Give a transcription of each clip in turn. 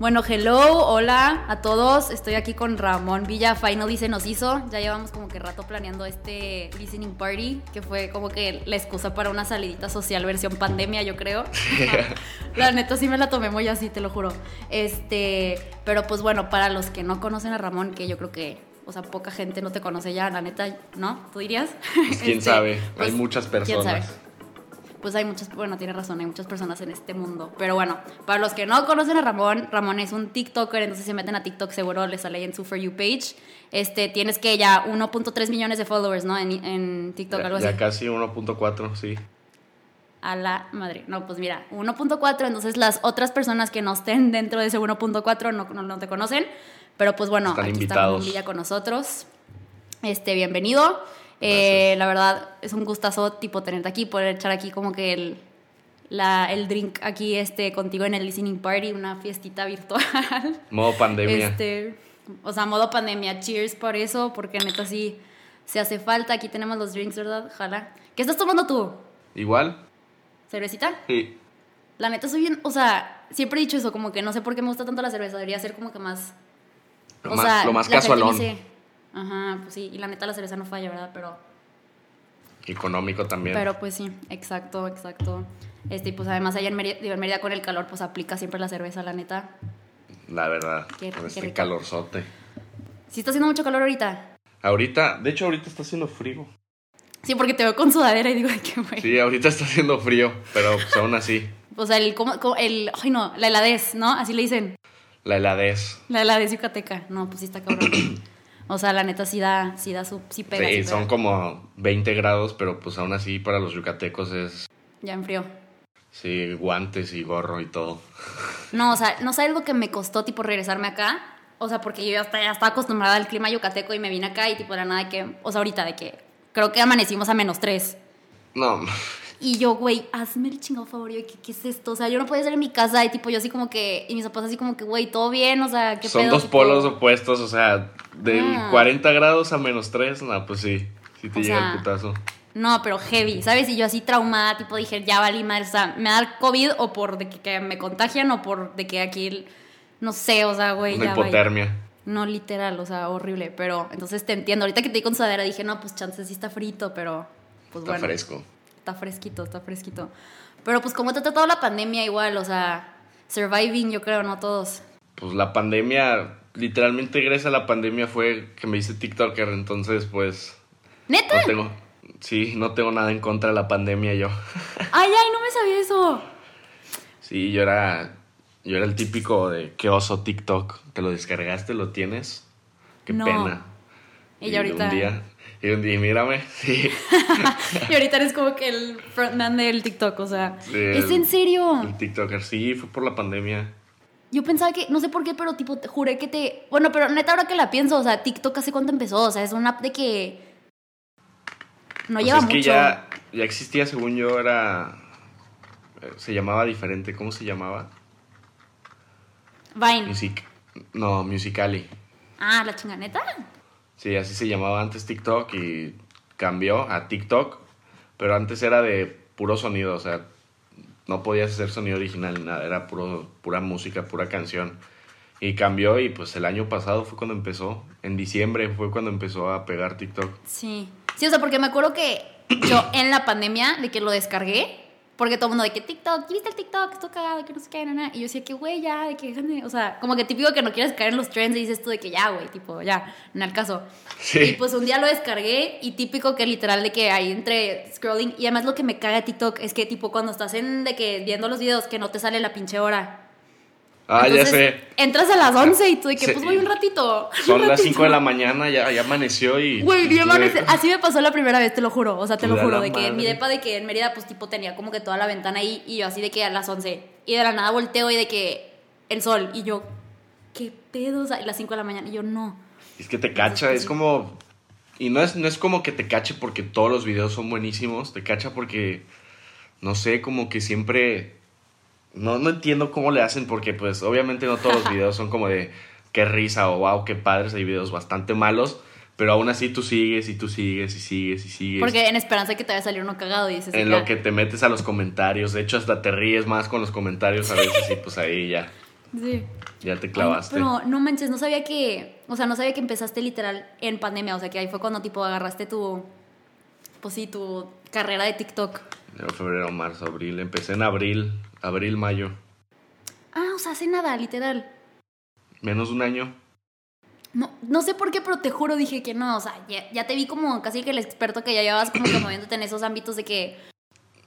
Bueno, hello, hola a todos. Estoy aquí con Ramón Villa. Finally se nos hizo. Ya llevamos como que rato planeando este listening party, que fue como que la excusa para una salidita social versión pandemia, yo creo. la neta sí me la tomé muy así, te lo juro. Este, pero pues bueno, para los que no conocen a Ramón, que yo creo que o sea, poca gente no te conoce ya, la neta, ¿no? ¿Tú dirías? Pues quién Este, sabe, hay pues, muchas ¿quién sabe? Pues hay muchas, bueno, tiene razón, hay muchas personas en este mundo. Pero bueno, para los que no conocen a Ramón, Ramón es un TikToker, entonces se meten a TikTok seguro les sale ahí en su For You page. Este, tienes que ya 1.3 millones de followers, ¿no? En, en TikTok, algo Ya, así. ya casi 1.4, sí. A la madre. No, pues mira, 1.4, entonces las otras personas que no estén dentro de ese 1.4 no, no, no te conocen. Pero pues bueno, Están aquí está invitados. Villa con nosotros. Este, bienvenido. Eh, la verdad, es un gustazo tipo tenerte aquí, poder echar aquí como que el, la, el drink aquí este, contigo en el listening party, una fiestita virtual. Modo pandemia. Este, o sea, modo pandemia. Cheers por eso, porque neta sí se hace falta. Aquí tenemos los drinks, ¿verdad? Ojalá. ¿Qué estás tomando tú? ¿Igual? ¿Cervecita? Sí. La neta soy bien, o sea, siempre he dicho eso, como que no sé por qué me gusta tanto la cerveza, debería ser como que más... Lo, o más, sea, lo más casualón. Ajá, pues sí, y la neta la cerveza no falla, ¿verdad? Pero, Económico también. pero pues sí, exacto, exacto. Este, y pues además allá en Mérida, en Mérida con el calor, pues aplica siempre la cerveza, la neta. La verdad. Qué- con qué este rico. calorzote. ¿Sí está haciendo mucho calor ahorita? Ahorita, de hecho, ahorita está haciendo frío. Sí, porque te veo con sudadera y digo, ay, qué güey. Sí, ahorita está haciendo frío, pero pues aún así. O sea, el, ¿cómo- cómo- el, ay no, la heladez, ¿no? Así le dicen, La heladez. la heladez yucateca. No, pues sí está cabrón. o sea, la neta sí da, sí da su, sí pega. Sí, sí son pega. como 20 grados, pero pues aún así para los yucatecos es, Ya enfrió. sí, guantes y gorro y todo. No, o sea, no sabes lo que me costó, tipo, regresarme acá. O sea, porque yo ya estaba, ya estaba acostumbrada al clima yucateco y me vine acá y, tipo, era nada de que. O sea, ahorita de que. Creo que amanecimos a menos tres. No, Y yo, güey, hazme el chingado favor. Yo, ¿qué, ¿qué es esto? O sea, yo no podía estar en mi casa y, tipo, yo así como que. Y mis papás así como que, güey, todo bien, o sea, ¿qué son pedo? dos Tipo, polos opuestos, o sea, del Ah. 40 grados a menos 3, no, pues sí, sí te O llega sea, el putazo. No, pero heavy, ¿sabes? Y yo así traumada, tipo, dije, ya valí madre. O sea, me da COVID o por de que, que me contagian o por de que aquí. el- No sé, o sea, güey, Una ya. hipotermia. No literal, o sea, horrible. Pero entonces te entiendo. Ahorita que te di con sudadera dije, no, pues chance sí está frito, pero pues Está bueno. fresco. Está fresquito, está fresquito. Pero pues como te ha tratado la pandemia igual, o sea, surviving yo creo, no todos. Pues la pandemia, literalmente gracias a la pandemia fue que me hice TikToker, entonces pues ¿Neta? no tengo, sí, no tengo nada en contra de la pandemia yo. Ay, ay, no me sabía eso. Sí, yo era, yo era el típico de qué oso TikTok, te lo descargaste, lo tienes, qué No. pena. Y ya ahorita- un día, y un día, mírame, sí, Y ahorita eres como que el frontman del TikTok, o sea. Sí, ¿Es el- en serio? el TikToker, sí, fue por la pandemia. Yo pensaba que, no sé por qué, pero tipo, te juré que te... Bueno, pero neta, ahora que la pienso, o sea, TikTok hace cuánto empezó, o sea, es una app de que... No Pues lleva es mucho. que ya, ya existía, según yo, era, eh, se llamaba diferente, ¿cómo se llamaba? Vine. Music, no, Musicali. Ah, la chinganeta. Sí, así se llamaba antes TikTok y cambió a TikTok, pero antes era de puro sonido, o sea, no podías hacer sonido original ni nada, era puro, pura música, pura canción. Y cambió y pues el año pasado fue cuando empezó, en diciembre fue cuando empezó a pegar TikTok. Sí. Sí, o sea, porque me acuerdo que yo en la pandemia, de que lo descargué, porque todo el mundo de que TikTok, ¿viste el TikTok? Esto cagado, que no sé qué, nada. Y yo decía que, güey, ya, de que déjame, o sea, como que típico que no quieres caer en los trends y dices tú de que ya, güey, tipo, ya, en el caso. Sí. Y pues un día lo descargué y típico que literal de que ahí entre scrolling y además lo que me caga TikTok es que tipo cuando estás en de que viendo los videos que no te sale la pinche hora. Ah, Entonces, ya sé, Entras a las 11 y tú de que pues voy un ratito. son un las 5 de la mañana, ya, ya amaneció y... Güey, y de- así me pasó la primera vez, te lo juro. O sea, te lo de juro, de que mi depa de que en Mérida, pues tipo tenía como que toda la ventana ahí y yo así de que a las 11. Y de la nada volteo y de que el sol. Y yo, ¿qué pedo? O sea, y las 5 de la mañana. Y yo, no. Es que te cacha, es como... Y no es, no es como que te cache porque todos los videos son buenísimos, te cacha porque, no sé, como que siempre... No, no entiendo cómo le hacen porque pues obviamente no todos los videos son como de qué risa o wow, qué padres, hay videos bastante malos, pero aún así tú sigues y tú sigues y sigues y sigues. Porque en esperanza de que te vaya a salir uno cagado y dices... en lo que te metes a los comentarios, de hecho hasta te ríes más con los comentarios a veces y pues ahí ya. Sí. Ya te clavaste. pero no manches, no sabía que, o sea, no sabía que empezaste literal en pandemia, o sea, que ahí fue cuando tipo agarraste tu, pues sí, tu carrera de TikTok. Febrero, marzo, abril. Empecé en abril, abril, mayo. Ah, o sea, hace nada, literal. Menos un año. No, no sé por qué, pero te juro, dije que no, o sea, ya, te vi como casi que el experto que ya llevabas como que moviéndote en esos ámbitos de que...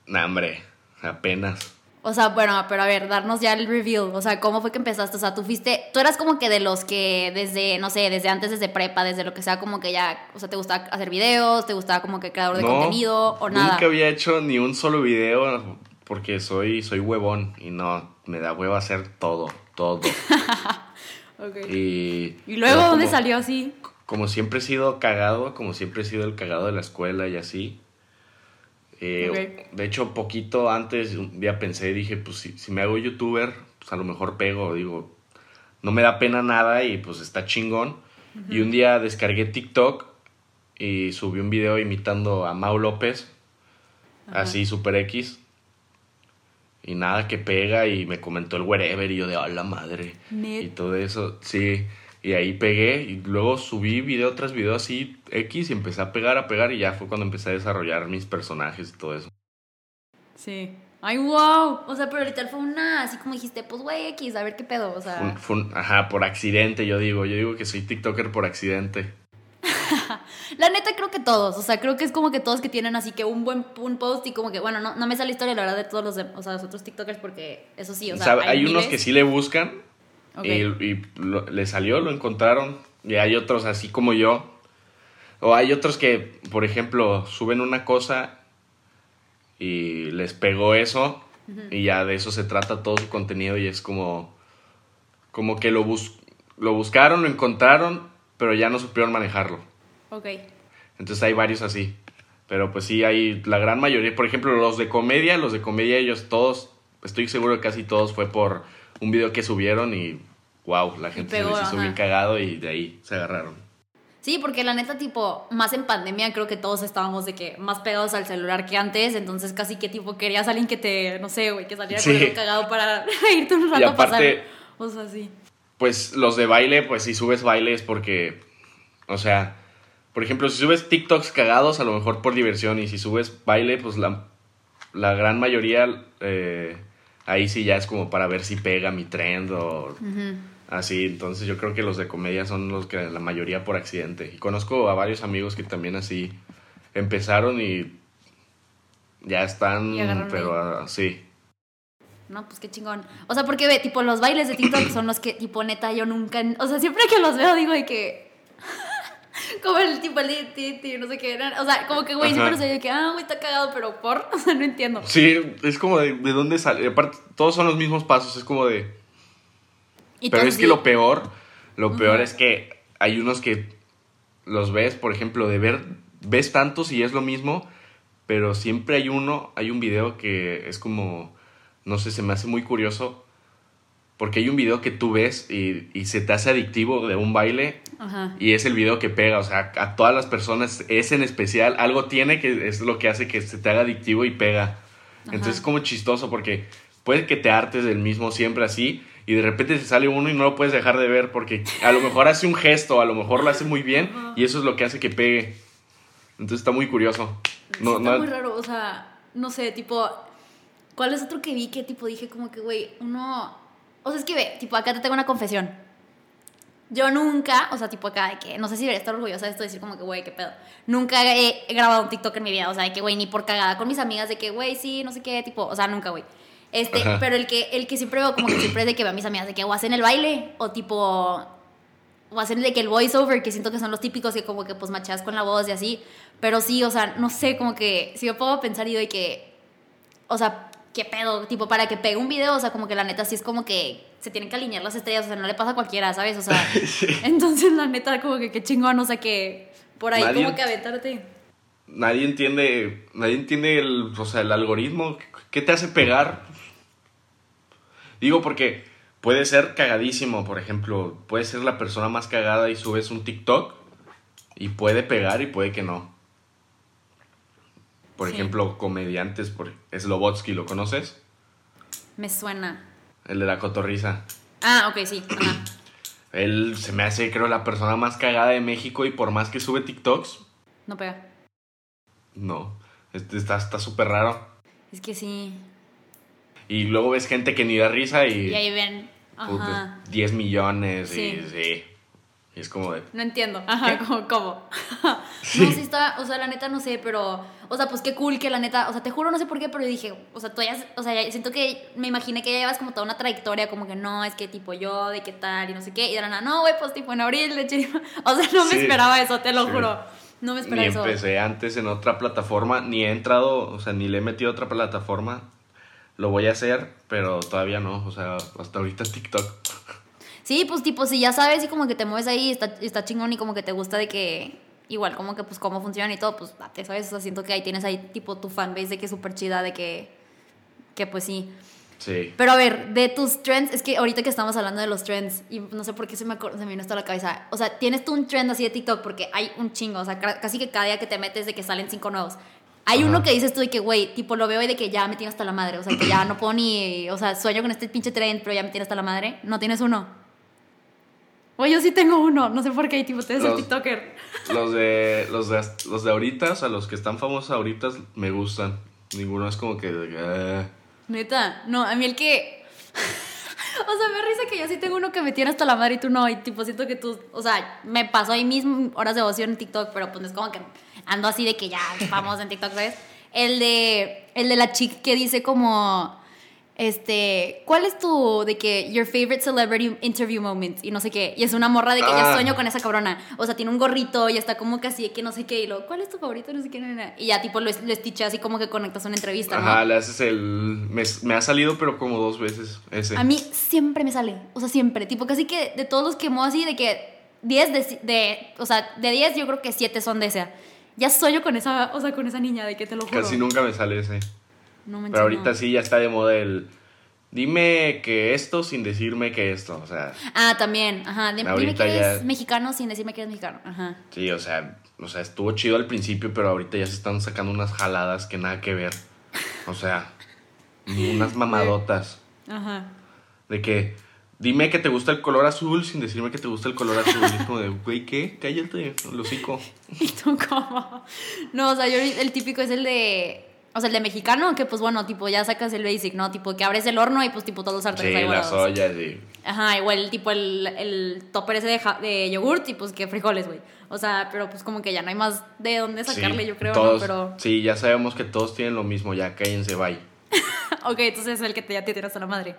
Nah, hombre, apenas. O sea, bueno, pero a ver, darnos ya el reveal. O sea, ¿cómo fue que empezaste? O sea, tú fuiste, tú eras como que de los que desde, no sé, desde antes, desde prepa, desde lo que sea, como que ya, o sea, te gustaba hacer videos, te gustaba como que creador de contenido o nada. Nunca había hecho ni un solo video porque soy, soy huevón y no, me da huevo hacer todo, todo. okay. Y, luego dónde salió así? Como siempre he sido cagado, como siempre he sido el cagado de la escuela y así eh, de hecho, poquito antes, un día pensé, dije, pues si, si, me hago youtuber, pues a lo mejor pego, digo, no me da pena nada y pues está chingón. Y un día descargué TikTok y subí un video imitando a Mau López, así super X. Y nada, que pega y me comentó el wherever y yo de, a la madre. Y todo eso, sí. Y ahí pegué y luego subí video tras video así X y empecé a pegar, a pegar y ya fue cuando empecé a desarrollar mis personajes y todo eso. Sí. Ay, wow. O sea, pero ahorita fue una, así como dijiste, pues güey, X, a ver qué pedo, o sea. Fue, ajá, por accidente, yo digo. Yo digo que soy TikToker por accidente. la neta creo que todos, o sea, creo que es como que todos que tienen así que un buen un post y como que, bueno, no, no me sale la historia, la verdad, de todos los, o sea, los otros TikTokers porque eso sí, o sea, hay, unos que sí le buscan y, le salió, lo encontraron. Y hay otros así como yo. O hay otros que, por ejemplo, suben una cosa y les pegó eso. Y ya de eso se trata todo su contenido. Y es como. Como que lo, lo buscaron, lo encontraron, pero ya no supieron manejarlo. Ok. Entonces hay varios así. Pero pues sí, hay la gran mayoría. Por ejemplo, los de comedia, los de comedia, ellos todos, estoy seguro que casi todos fue por un video que subieron y wow, la gente se les hizo bien cagado y de ahí se agarraron. Sí, porque la neta, tipo, más en pandemia creo que todos estábamos de que más pegados al celular que antes, entonces casi que tipo querías a alguien que te, no sé, güey, que saliera sí. cagado para irte un rato a pasar. O sea, sí. Pues los de baile, pues si subes bailes porque, o sea, por ejemplo, si subes TikToks cagados, a lo mejor por diversión, y si subes baile, pues la, la gran mayoría, eh, ahí sí ya es como para ver si pega mi trend o... Así, entonces yo creo que los de comedia son los que la mayoría por accidente. Y conozco a varios amigos que también así empezaron y ya están, pero así. No, pues qué chingón. O sea, porque ve, tipo, los bailes de TikTok son los que, tipo, neta, yo nunca. O sea, siempre que los veo digo de que. como el tipo, el no sé qué. O sea, como que, güey, siempre se de que, ah, güey, está cagado, pero por. O sea, no entiendo. Sí, es como de, de dónde sale. Aparte, todos son los mismos pasos. Es como de. Pero es que lo peor, lo peor es que hay unos que los ves, por ejemplo, de ver, ves tantos y es lo mismo, pero siempre hay uno, hay un video que es como, no sé, se me hace muy curioso, porque hay un video que tú ves y, se te hace adictivo de un baile y es el video que pega, o sea, a todas las personas, es en especial, algo tiene que es lo que hace que se te haga adictivo y pega. Entonces es como chistoso porque puede que te hartes del mismo siempre así, y de repente te sale uno y no lo puedes dejar de ver porque a lo mejor hace un gesto, a lo mejor lo hace muy bien y eso es lo que hace que pegue. Entonces está muy curioso. No, está muy raro, o sea, no sé, tipo, ¿cuál es otro que vi que tipo dije como que, güey, uno... O sea, es que ve, tipo, acá te tengo una confesión. Yo nunca, o sea, tipo acá, de que no sé si debería estar orgullosa de esto, decir como que, güey, qué pedo. Nunca he, he, grabado un TikTok en mi vida, o sea, de que, güey, ni por cagada con mis amigas, de que, güey, sí, no sé qué, tipo, o sea, nunca, güey. Este, pero el que, el que siempre veo, como que siempre es de que veo a mis amigas de que o hacen el baile o tipo. O hacen de que el voiceover, que siento que son los típicos que como que pues macheas con la voz y así. Pero sí, o sea, no sé, como que si yo puedo pensar y doy que. O sea, ¿qué pedo? Tipo, para que pegue un video, o sea, como que la neta sí es como que se tienen que alinear las estrellas, o sea, no le pasa a cualquiera, ¿sabes? O sea, entonces la neta, como que qué chingón, o sea, que por ahí como que aventarte. Nadie entiende, nadie entiende el, o sea, el algoritmo. ¿Qué te hace pegar? Digo porque puede ser cagadísimo, por ejemplo, puede ser la persona más cagada y subes un TikTok y puede pegar y puede que no. Por ejemplo, comediantes, por Slobotsky, ¿lo conoces? Me suena. El de la cotorriza. Ah, ok, sí. Ajá. Él se me hace, creo, la persona más cagada de México y por más que sube TikToks, No pega. no. Este está está súper raro. Es que sí. Y luego ves gente que ni da risa y. Y ahí ven. Ajá. 10 millones Sí. y sí. Y es como de. No entiendo. Ajá, ¿cómo? cómo? No, sí está, o sea, la neta no sé, pero, o sea, pues qué cool que la neta, o sea, te juro no sé por qué, pero dije, o sea, tú ya, o sea, ya siento que me imaginé que ya llevas como toda una trayectoria, como que no, es que tipo yo, de qué tal, y no sé qué, y de la nada, no, güey, pues tipo en abril, de chiripa. O sea, no me esperaba eso, te lo Sí. juro. No me Ni esperaba eso. empecé antes en otra plataforma, ni he entrado, o sea, ni le he metido a otra plataforma. Lo voy a hacer, pero todavía no. O sea, hasta ahorita es TikTok. Sí, pues tipo, si ya sabes y como que te mueves ahí, está, está chingón y como que te gusta de que, igual como que pues cómo funciona y todo, pues te sabes, o sea, siento que ahí tienes ahí tipo tu fanbase de que es súper chida, de que, que pues sí. Sí. Pero a ver, de tus trends, es que ahorita que estamos hablando de los trends, y no sé por qué se me, se me vino esto a la cabeza. O sea, tienes tú un trend así de TikTok, porque hay un chingo, o sea, ca- casi que cada día que te metes de que salen cinco nuevos. Hay Ajá. uno que dices tú de que, güey, tipo, lo veo y de que ya me tiene hasta la madre, o sea, que ya no puedo ni, o sea, sueño con este pinche trend, pero ya me tiene hasta la madre. ¿No tienes uno? Oye, yo sí tengo uno, no sé por qué, tipo, ustedes el Los- TikToker. Los de, los de, los de ahorita, o sea, los que están famosos ahorita, me gustan. Ninguno es como que. eh, Neta, no, a mí el que. O sea, me risa que yo sí tengo uno que me tiene hasta la madre y tú no. Y tipo, siento que tú. O sea, me pasó ahí mismo horas de ocio en TikTok, pero pues es como que ando así de que ya famoso en TikTok, ¿sabes? El de. El de la chica que dice como. Este. ¿Cuál es tu. de que. Your favorite celebrity interview moment? Y no sé qué. Y es una morra de que ya Ah. sueño con esa cabrona. O sea, tiene un gorrito y está como que así de que no sé qué. Y luego, ¿cuál es tu favorito? No sé qué. no, no, no. Y ya tipo lo, lo así como que conectas una entrevista, ¿no? Ajá, le haces el. Me, me ha salido, pero como dos veces ese. A mí siempre me sale, o sea, siempre. Tipo, casi que de todos los que muevo así, de que 10 de, de, o sea, de 10 yo creo que 7 son de esa. Ya sueño con esa, o sea, con esa niña, de que te lo juro. Casi nunca me sale ese. No me Pero ahorita sí ya está de moda el. Dime que esto sin decirme que esto. O sea, Ah, también, ajá. Dime, que eres ya- mexicano sin decirme que eres mexicano. Ajá. sí, o sea, o sea, estuvo chido al principio, pero ahorita ya se están sacando unas jaladas que nada que ver. O sea, unas mamadotas. Ajá. De que, dime que te gusta el color azul sin decirme que te gusta el color azul. Y es como de, güey, ¿qué? Cállate, el hocico. ¿Y tú cómo? No, o sea, yo el típico es el de. O sea, el de mexicano, que pues bueno, tipo, ya sacas el basic, ¿no? Tipo, que abres el horno y pues tipo todos los sartenes Sí, ahí las ollas y... Ajá, igual tipo el, el topper ese de, ja- de yogurt y pues que frijoles, güey. O sea, pero pues como que ya no hay más de dónde sacarle, sí, yo creo, todos- ¿no? Pero. Sí, ya sabemos que todos tienen lo mismo, ya cállense, bye. ok, entonces es el que te, ya te tiras a la madre.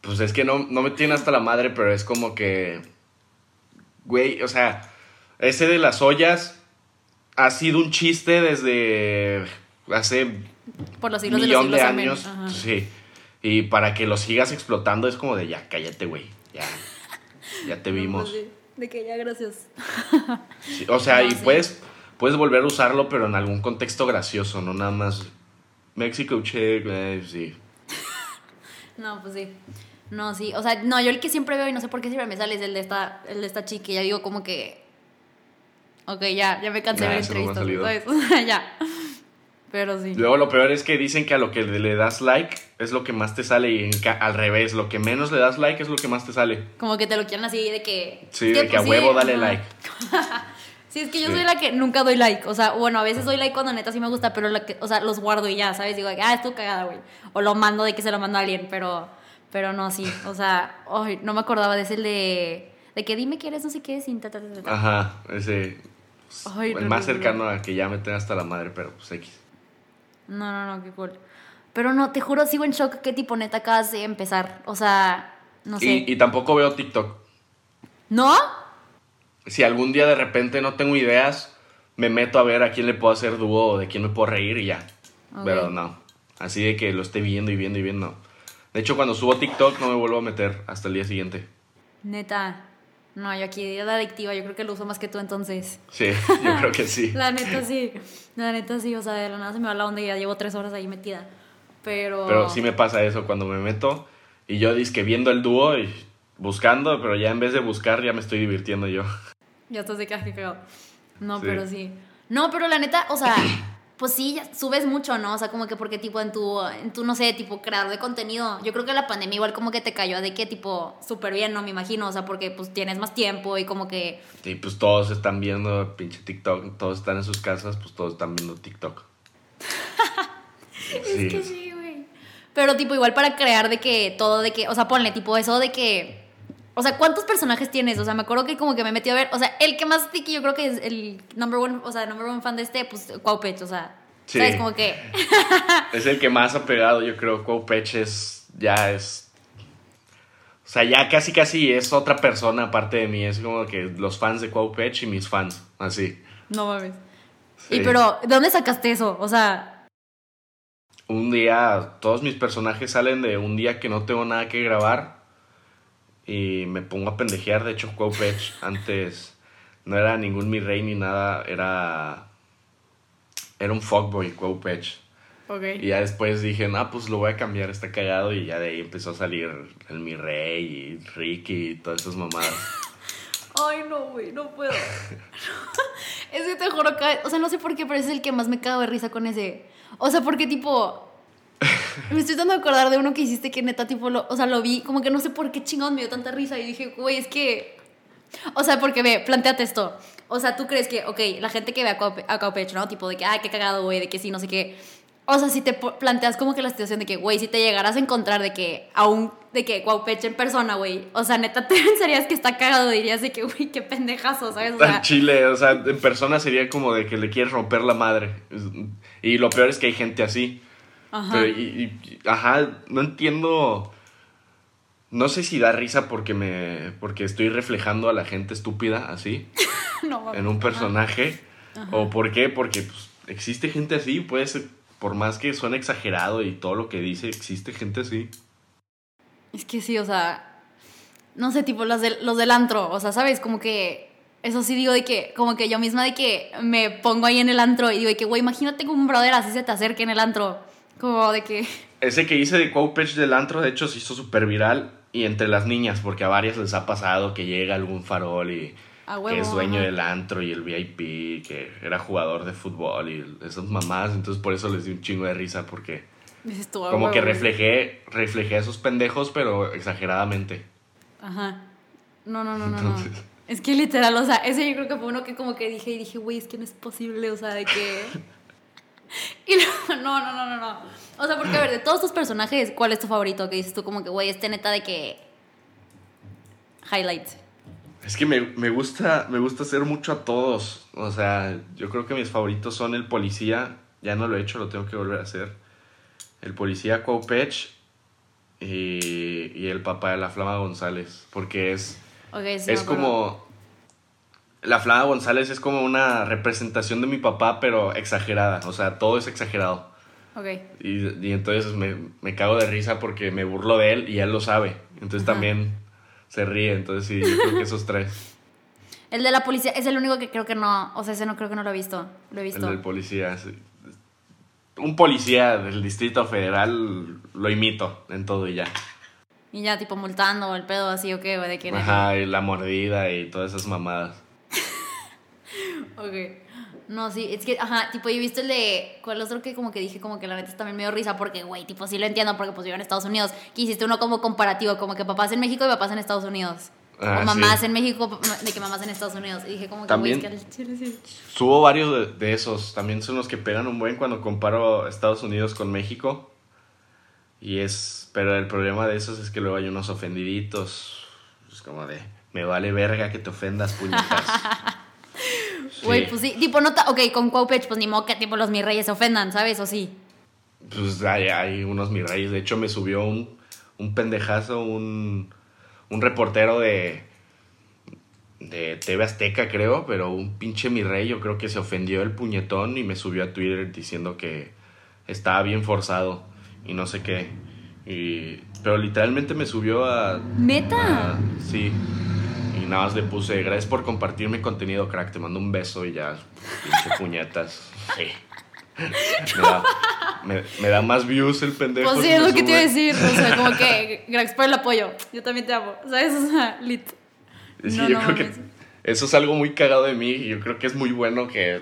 Pues es que no, no me tiene hasta la madre, pero es como que. Güey, o sea, ese de las ollas ha sido un chiste desde hace Por los siglos de los millón de años. Ajá. Sí. Y para que lo sigas explotando es como de ya, cállate, güey. Ya. Ya te No, vimos. pues, de, de que ya, gracias. Sí, o sea, No, y sí. puedes, puedes volver a usarlo, pero en algún contexto gracioso, no nada más. Mexico check, eh, sí. No, pues sí. No, sí. O sea, no, yo el que siempre veo y no sé por qué siempre me sale es el de esta, el de esta chica. Y ya digo como que. Ok, ya, ya me cansé de Ya, ver no entrevistas, ya. Pero sí. Luego lo peor es que dicen que a lo que le das like es lo que más te sale y al revés, lo que menos le das like es lo que más te sale. Como que te lo quieren así de que. Sí, de que a pues, huevo dale like. Sí, es que yo Sí. soy la que nunca doy like. O sea, bueno, a veces doy like cuando neta sí me gusta, pero la que, o sea, los guardo y ya, ¿sabes? Digo, ah, estuvo cagada, güey. O lo mando de que se lo mando a alguien, pero, pero no, sí. O sea, ay, no me acordaba de ese el de. De que dime que eres no sé qué sin ta, ta, ta, ta, ta. Ajá, ese. Ay, el no, más no, no. cercano a que ya me tenga hasta la madre, pero pues X. No, no, no, qué cool. Pero no, te juro, sigo en shock que tipo neta acabas de empezar. O sea, no sé. Y, y tampoco veo TikTok. ¿No? Si algún día de repente no tengo ideas, me meto a ver a quién le puedo hacer dúo o de quién me puedo reír y ya. Pero no. Así de que lo esté viendo y viendo y viendo. De hecho, cuando subo TikTok no me vuelvo a meter hasta el día siguiente. Neta. No, yo aquí la adictiva, yo creo que lo uso más que tú entonces. Sí, yo creo que sí. La neta sí. La neta sí, o sea, de la nada se me va la onda y ya llevo tres horas ahí metida. Pero. Pero sí me pasa eso cuando me meto y yo que viendo el dúo y buscando, pero ya en vez de buscar ya me estoy divirtiendo yo. Ya estás de cagado. No, Sí. pero sí. No, pero la neta, o sea, pues sí, subes mucho, ¿no? O sea, como que porque tipo en tu, en tu, no sé, tipo creador de contenido, yo creo que la pandemia igual como que te cayó de que tipo súper bien, ¿no? Me imagino, o sea, porque pues tienes más tiempo y como que... Sí, pues todos están viendo pinche TikTok, todos están en sus casas, pues todos están viendo TikTok. Es que sí, güey. Pero tipo igual para crear de que todo, de que, o sea, ponle tipo eso de que... O sea, ¿cuántos personajes tienes? O sea, me acuerdo que como que me metí a ver. O sea, el que más tiki yo creo que es el number one, o sea, number one fan de este, pues Cuaupech, o sea. Sí. ¿Sabes? Como que. Es el que más ha pegado, yo creo. Cuaupech es. Ya es. O sea, ya casi casi es otra persona aparte de mí. Es como que los fans de Cuaupech y mis fans. Así. no mames. Sí. Y pero, ¿de dónde sacaste eso? O sea, Un día, todos mis personajes salen de un día que no tengo nada que grabar. Y me pongo a pendejear. De hecho, Cuaupech antes no era ningún mi rey ni nada. Era. Era un fuckboy, Cuaupech. ok. Y ya después dije, no, pues lo voy a cambiar, está cagado. Y ya de ahí empezó a salir el mi rey y Ricky y todas esas mamadas. Ay, no, güey, no puedo. es que te juro que, o sea, no sé por qué, pero es el que más me cago de risa con ese. O sea, porque tipo, me estoy dando a acordar de uno que hiciste que neta, tipo, lo, o sea, lo vi, como que no sé por qué chingón me dio tanta risa y dije, güey, es que, o sea, porque ve, planteate esto. O sea, tú crees que, ok, la gente que ve a Caupech, ¿no? Tipo de que, ay, qué cagado, güey, de que sí, no sé qué. O sea, si te planteas como que la situación de que, güey, si te llegaras a encontrar de que aún, de que Cuauhtémoc en persona, güey, o sea, neta, te pensarías que está cagado, dirías de que, güey, qué pendejazo, ¿sabes? O sea, Chile, o sea, en persona sería como de que le quieres romper la madre. Y lo peor es que hay gente así. Ajá. Pero, y, y- ajá, no entiendo. No sé si da risa porque me. porque estoy reflejando a la gente estúpida así. no, en un Ajá. personaje. ¿O por qué? Porque pues, existe gente así, puede ser, por más que suene exagerado y todo lo que dice, existe gente así. Es que sí, o sea, no sé, tipo los del, los del antro, o sea, ¿sabes? Como que, eso sí digo de que, como que yo misma de que me pongo ahí en el antro y digo de que, güey, imagínate que un brother así se te acerque en el antro, como de que, Ese que hice de Cuaupech del antro, de hecho, se hizo súper viral. Y entre las niñas, porque a varias les ha pasado que llega algún farol y huevo. que es dueño ajá. del antro y el VIP, que era jugador de fútbol y esas mamás. Entonces por eso les di un chingo de risa, porque tú, como huevo, que reflejé, reflejé a esos pendejos, pero exageradamente. Ajá. No, no, no, no. Es que literal, o sea, ese yo creo que fue uno que como que dije y dije, güey, es que no es posible, o sea, de que... Y luego, no, no, no, no, no. O sea, porque a ver, de todos tus personajes, ¿cuál es tu favorito? Que dices tú como que, güey, este neta de que... Highlight. Es que me, me gusta me gusta hacer mucho a todos. O sea, yo creo que mis favoritos son el policía. Ya no lo he hecho, lo tengo que volver a hacer. El policía Cuaupech y, y el papá de la Flama González. Porque es, sí, es como... La Flama González es como una representación de mi papá, pero exagerada. O sea, todo es exagerado. Ok. Y, y entonces me, me cago de risa porque me burlo de él y él lo sabe. Entonces Ajá. también se ríe. Entonces sí, yo creo que esos tres. El de la policía es el único que creo que no, o sea, ese no creo que no lo he visto. Lo he El visto. del policía. sí. Un policía del Distrito Federal lo imito en todo y ya. Y ya tipo multando el pedo así o qué, o de quién es. Ajá, y la mordida y todas esas mamadas. Ok. No, sí, es que, ajá, tipo, yo he visto el de. ¿Cuál otro que como que dije, como que la neta también me dio risa? Porque, güey, tipo, sí lo entiendo, porque pues vivo en Estados Unidos. Que hiciste uno como comparativo, como que papás en México y papás en Estados Unidos. Ah, o mamás sí. en México, de que mamás en Estados Unidos. Y dije, como que, También- güey, es que al chile sí. Subo varios de, de esos. También son los que pegan un buen cuando comparo Estados Unidos con México. Y es. Pero el problema de esos es que luego hay unos ofendiditos. Es como de. Me vale verga que te ofendas, puñetas. Güey, Sí. pues sí, tipo, no, ta- ok, con Cuaupech, pues ni modo que tipo los mis reyes se ofendan, ¿sabes? O sí. Pues hay, hay unos mis reyes. De hecho, me subió un, un pendejazo, un, un reportero de, de TV Azteca, creo, pero un pinche mi rey, yo creo que se ofendió el puñetón y me subió a Twitter diciendo que estaba bien forzado y no sé qué. Y, pero literalmente me subió a... ¿Neta? a- sí. Nada más le puse, gracias por compartirme contenido, crack. Te mando un beso y ya, pinche puñetas. Sí. Me da, me- me da más views el pendejo. Pues sí, es lo que te iba a decir. O sea, como que, gracias por el apoyo. Yo también te amo. ¿Sabes? O sea, lit. Sí, No, yo no creo que eso es algo muy cagado de mí y yo creo que es muy bueno que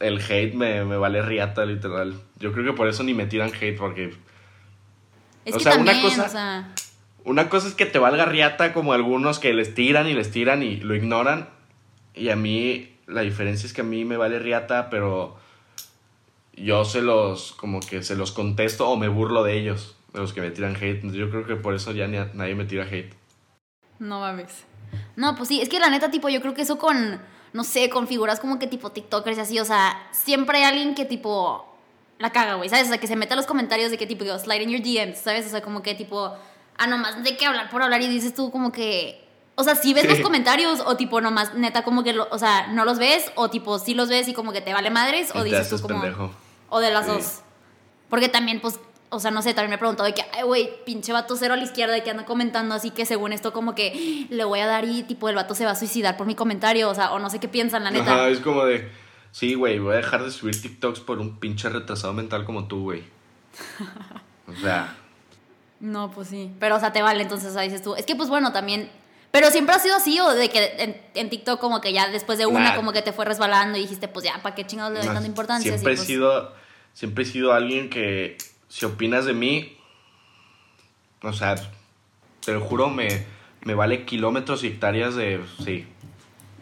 el hate me, me vale riata, literal. Yo creo que por eso ni me tiran hate, porque... Es O que sea, también, cosa- o sea, Una cosa es que te valga riata como algunos que les tiran y les tiran y lo ignoran. Y a mí, la diferencia es que a mí me vale riata, pero yo se los, como que se los contesto o me burlo de ellos, de los que me tiran hate. Yo creo que por eso ya ni a- nadie me tira hate. no mames. No, pues sí, es que la neta, tipo, yo creo que eso con, no sé, con figuras como que tipo TikTokers y así, o sea, siempre hay alguien que tipo la caga, güey, ¿sabes? O sea, que se mete a los comentarios de que tipo, slide in your DMs, ¿sabes? O sea, como que tipo, ah, nomás de que hablar por hablar y dices tú como que, o sea, si ves Sí. los comentarios o tipo, nomás, neta, como que, lo- o sea, no los ves o tipo, sí los ves y como que te vale madres o dices tú como... pendejo. O de las Sí. dos. Porque también, pues, o sea, no sé, también me he preguntado de que, ay, güey, pinche vato cero a la izquierda de que anda comentando, así que según esto, como que le voy a dar y, tipo, el vato se va a suicidar por mi comentario, o sea, o no sé qué piensan, la neta. Ajá, es como de, sí, güey, voy a dejar de subir TikToks por un pinche retrasado mental como tú, güey. O sea, No, pues sí. Pero, o sea, te vale, entonces, o sea, dices tú. Es que, pues bueno, también. Pero siempre ha sido así, o de que en, en TikTok, como que ya después de una, Nah. como que te fue resbalando y dijiste, pues ya, ¿para qué chingados le doy tanta importancia? siempre he pues, sido, siempre he sido alguien que, si opinas de mí, o sea, te lo juro, me, me vale kilómetros y hectáreas de, sí,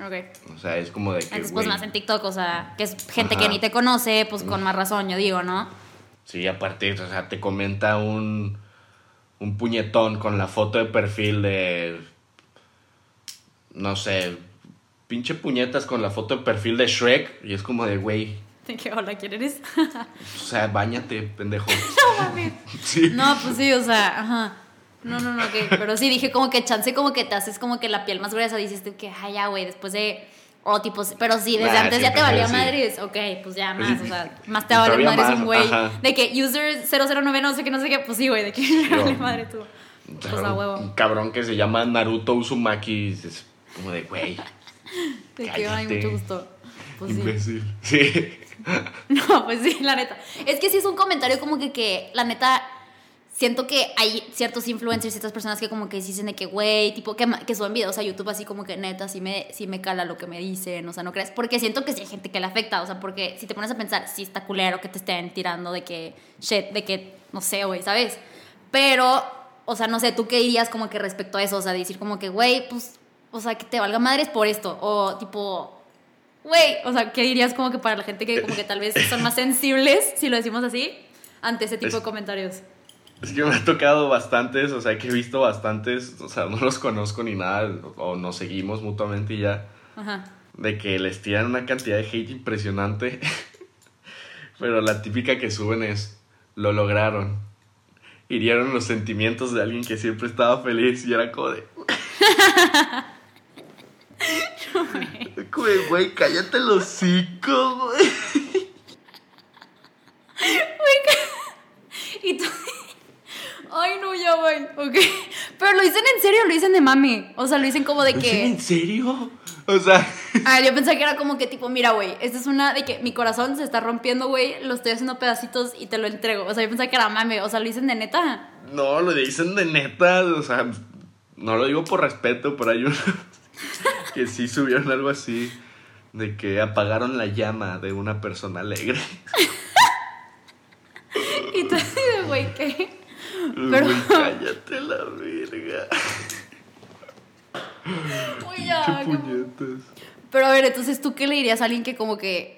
Ok. o sea, es como de que, Entonces, pues más en TikTok, o sea, que es gente que ni te conoce, pues con más razón, yo digo, ¿no? sí, aparte, o sea, te comenta un, un puñetón con la foto de perfil de, no sé, pinche puñetas con la foto de perfil de Shrek, y es como de, güey, De que, hola, ¿quién eres? o sea, bañate, pendejo. no. Sí. No, pues sí, o sea, ajá. No, no, no, que, pero sí dije como que chance como que te haces como que la piel más gruesa, dices tú que, ay, ya, güey, después de, o tipo, pero sí, desde Nah, antes ya te valía madres, ok, pues ya más, o sea, más te todavía madres un güey, de que user 009 no sé qué, no sé qué, pues sí, güey, de que le vale madre tú. Pues a un huevo. cabrón que se llama Naruto Uzumaki. dices, como de, güey, De que, ay, cállate. mucho gusto. Pues sí. imbécil. Sí. No, pues sí, la neta. Es que sí es un comentario como que, que la neta, siento que hay ciertos influencers, ciertas personas que como que dicen de que, güey, tipo, que, que suben videos a YouTube así como que neta, sí me, sí me cala lo que me dicen, o sea, no crees. Porque siento que sí hay gente que le afecta, o sea, porque si te pones a pensar, sí está culero que te estén tirando de que, shit, de que, no sé, güey, ¿sabes? Pero, o sea, no sé, ¿tú qué dirías como que respecto a eso? O sea, decir como que, güey, pues, o sea, que te valga madres por esto, o tipo... Güey, o sea, ¿qué dirías como que para la gente que como que tal vez son más sensibles, si lo decimos así, ante ese tipo de comentarios? Es que me ha tocado bastantes, o sea, que he visto bastantes, o sea, no los conozco ni nada, o nos seguimos mutuamente y ya, Ajá. de que les tiran una cantidad de hate impresionante. Pero la típica que suben es, lo lograron. Hirieron los sentimientos de alguien que siempre estaba feliz y era como de... Güey, güey, cállate los hocico, güey. Y tú... Ay, no, ya, güey. Ok. Pero lo dicen en serio, lo dicen de mami. O sea, lo dicen como de ¿Es en que... serio? O sea, Ah, yo pensé que era como que tipo, mira, güey, esta es una de que mi corazón se está rompiendo, güey, lo estoy haciendo pedacitos y te lo entrego. O sea, yo pensé que era mame. O sea, lo dicen de neta. no, lo dicen de neta, o sea, no lo digo por respeto, pero hay unos que sí subieron algo así, de que apagaron la llama de una persona alegre. Y tú así de, güey, ¿qué? Pero- cállate la verga. Uy, ya, Qué qué puñetas. Pero a ver, entonces, ¿tú qué le dirías a alguien que como que...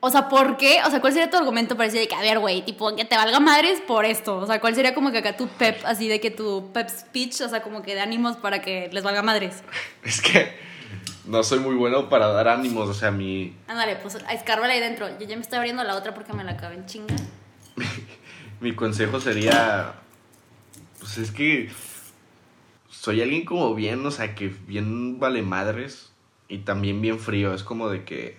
O sea, ¿por qué? O sea, ¿cuál sería tu argumento para decir de que, a ver, güey, tipo, que te valga madres por esto? O sea, ¿cuál sería como que acá tu pep, así de que tu pep speech, o sea, como que de ánimos para que les valga madres? Es que no soy muy bueno para dar ánimos, o sea, mi, Ándale, pues escárbala ahí dentro. Yo ya me estoy abriendo la otra porque me la acabé en chinga. mi consejo sería, pues es que soy alguien como bien, o sea, que bien vale madres y también bien frío. Es como de que,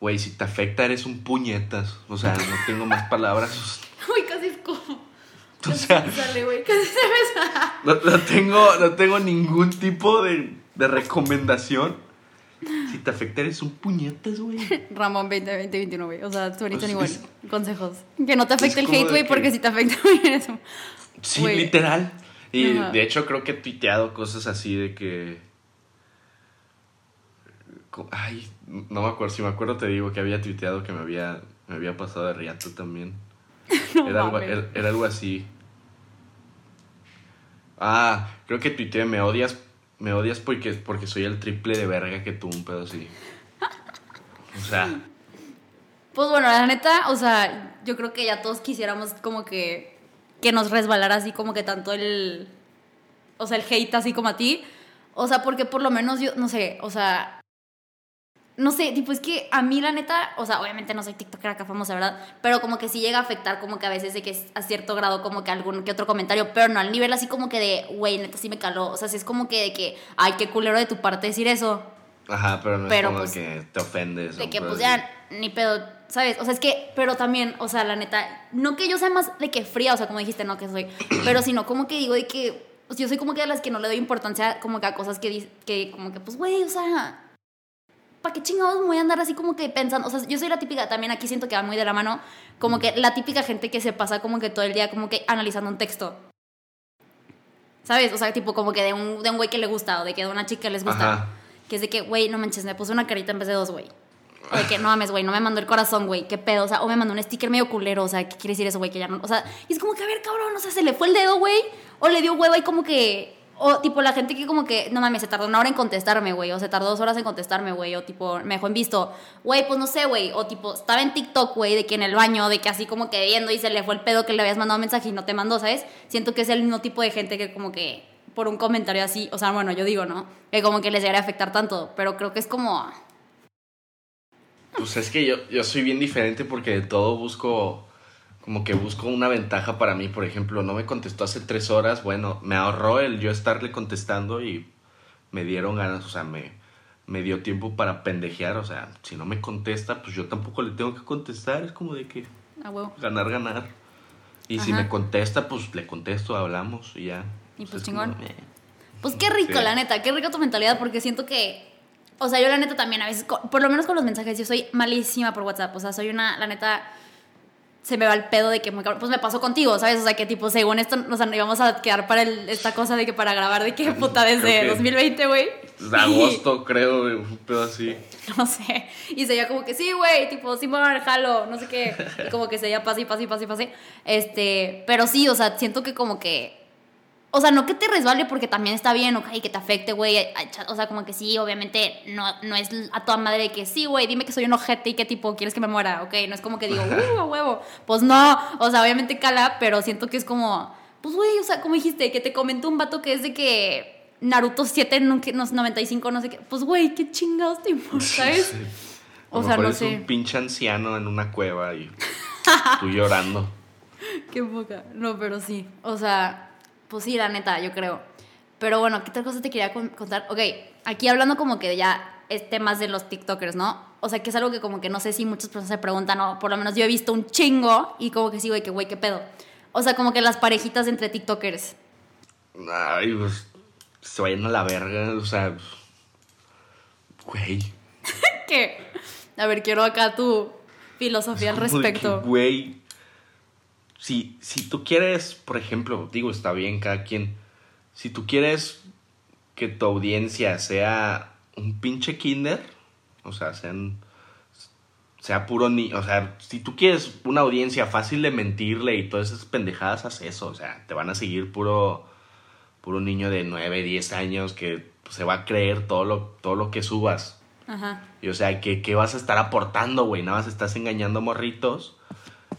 güey, si te afecta eres un puñetas. O sea, no tengo más palabras. Uy, casi es como... O sea, Sale, güey, casi se me sale. no, no tengo, no tengo ningún tipo de, de recomendación. Si te afecta eres un puñetas, güey. Ramón 20, 21, güey. O sea, tú ahorita Pues igual. Consejos. Que no te afecte el hate, güey, que- porque si te afecta, güey, eres un... Sí, literal. Y Ajá. de hecho creo que he tuiteado cosas así de que... Ay, no me acuerdo. Si me acuerdo, te digo que había tuiteado que me había, me había pasado de riato también. era, algo, era, algo así. Ah, creo que tuiteé, me odias, me odias porque, porque soy el triple de verga que tú, un pedo así. O sea. Pues bueno, la neta, o sea, yo creo que ya todos quisiéramos como que, que nos resbalara así como que tanto el, o sea, el hate así como a ti. O sea, porque por lo menos yo, no sé, o sea, no sé, tipo, es que a mí la neta, o sea, obviamente no soy TikToker acá famosa, ¿verdad? Pero como que sí llega a afectar como que a veces de que es a cierto grado como que algún que otro comentario, pero no al nivel así como que de, güey, neta sí me caló. O sea, sí es como que de que, ay, qué culero de tu parte decir eso. Ajá, pero no es como pues, que te ofendes. De que pues ya, ni pedo, ¿sabes? O sea, es que, pero también, o sea, la neta, no que yo sea más de que fría, o sea, como dijiste, no que soy, pero sino como que digo de que, pues yo soy como que de las que no le doy importancia como que a cosas que, que como que, pues, güey, o sea ¿para qué chingados me voy a andar así como que pensando? O sea, yo soy la típica, también aquí siento que va muy de la mano, como que la típica gente que se pasa como que todo el día como que analizando un texto. ¿Sabes? O sea, tipo como que de un, de un güey que le gusta o de que de una chica les gusta. Que es de que, güey, no manches, me puse una carita en vez de dos, güey. O de que no mames, güey, no me mandó el corazón, güey, qué pedo. O sea, o me mandó un sticker medio culero, o sea, ¿qué quiere decir eso, güey? Que ya no. O sea, y es como que, a ver, cabrón, o sea, se le fue el dedo, güey. O le dio huevo y como que o tipo la gente que como que, no mames, se tardó una hora en contestarme, güey. O se tardó dos horas en contestarme, güey. O tipo, me dejó en visto. Güey, pues no sé, güey. O tipo, estaba en TikTok, güey, de que en el baño, de que así como que viendo y se le fue el pedo que le habías mandado un mensaje y no te mandó, ¿sabes? Siento que es el mismo tipo de gente que como que por un comentario así, o sea, bueno, yo digo, ¿no? Que como que les llegaría a afectar tanto. Pero creo que es como... Pues es que yo, yo soy bien diferente porque de todo busco como que busco una ventaja para mí, por ejemplo, no me contestó hace tres horas, bueno, me ahorró el yo estarle contestando y me dieron ganas, o sea, me, me dio tiempo para pendejear, o sea, si no me contesta, pues yo tampoco le tengo que contestar, es como de que ganar, ganar. Y si me contesta, pues le contesto, hablamos y ya. Y pues, chingón. pues qué rico, la neta, qué rica tu mentalidad, porque siento que, o sea, yo la neta también a veces, por lo menos con los mensajes, yo soy malísima por WhatsApp, o sea, soy una, la neta se me va el pedo de que, pues me pasó contigo, ¿sabes? O sea, que tipo, según esto, nos íbamos a quedar para esta cosa de que para grabar de que puta desde 2020, güey. De agosto, creo, un pedo así. No sé. Y se veía como que sí, güey, tipo, sí, jalo, no sé qué. Y como que se veía pase y pase y pase y pase. Este, pero sí, o sea, siento que como que o sea, no que te resbale porque también está bien, ok, que te afecte, güey. O sea, como que sí, obviamente no, no es a toda madre que sí, güey, dime que soy un ojete y qué tipo quieres que me muera, ok. No es como que digo, uh, a huevo. Pues no, o sea, obviamente cala, pero siento que es como, pues, güey, o sea, como dijiste, que te comentó un vato que es de que Naruto 7, no, 95, no sé qué. Pues, güey, qué chingados te importa, ¿sabes? O sea, no sé. un pinche anciano en una cueva y tú llorando. qué poca. No, pero sí. O sea, pues sí, la neta, yo creo. Pero bueno, ¿qué otra cosa te quería contar? Ok, aquí hablando como que ya es temas de los TikTokers, ¿no? O sea, que es algo que como que no sé si muchas personas se preguntan, o por lo menos yo he visto un chingo y como que sí, güey, que güey, qué pedo. O sea, como que las parejitas entre TikTokers. Ay, pues se vayan a la verga, o sea, güey. ¿Qué? A ver, quiero acá tu filosofía al respecto. Güey, si, si tú quieres, por ejemplo, digo, está bien cada quien, si tú quieres que tu audiencia sea un pinche kinder, o sea, sean, sea puro ni, o sea, si tú quieres una audiencia fácil de mentirle y todas esas pendejadas, haz eso, o sea, te van a seguir puro, puro niño de 9, 10 años que se va a creer todo lo, todo lo que subas. Ajá. Y o sea, ¿qué, qué vas a estar aportando, güey? Nada más estás engañando morritos.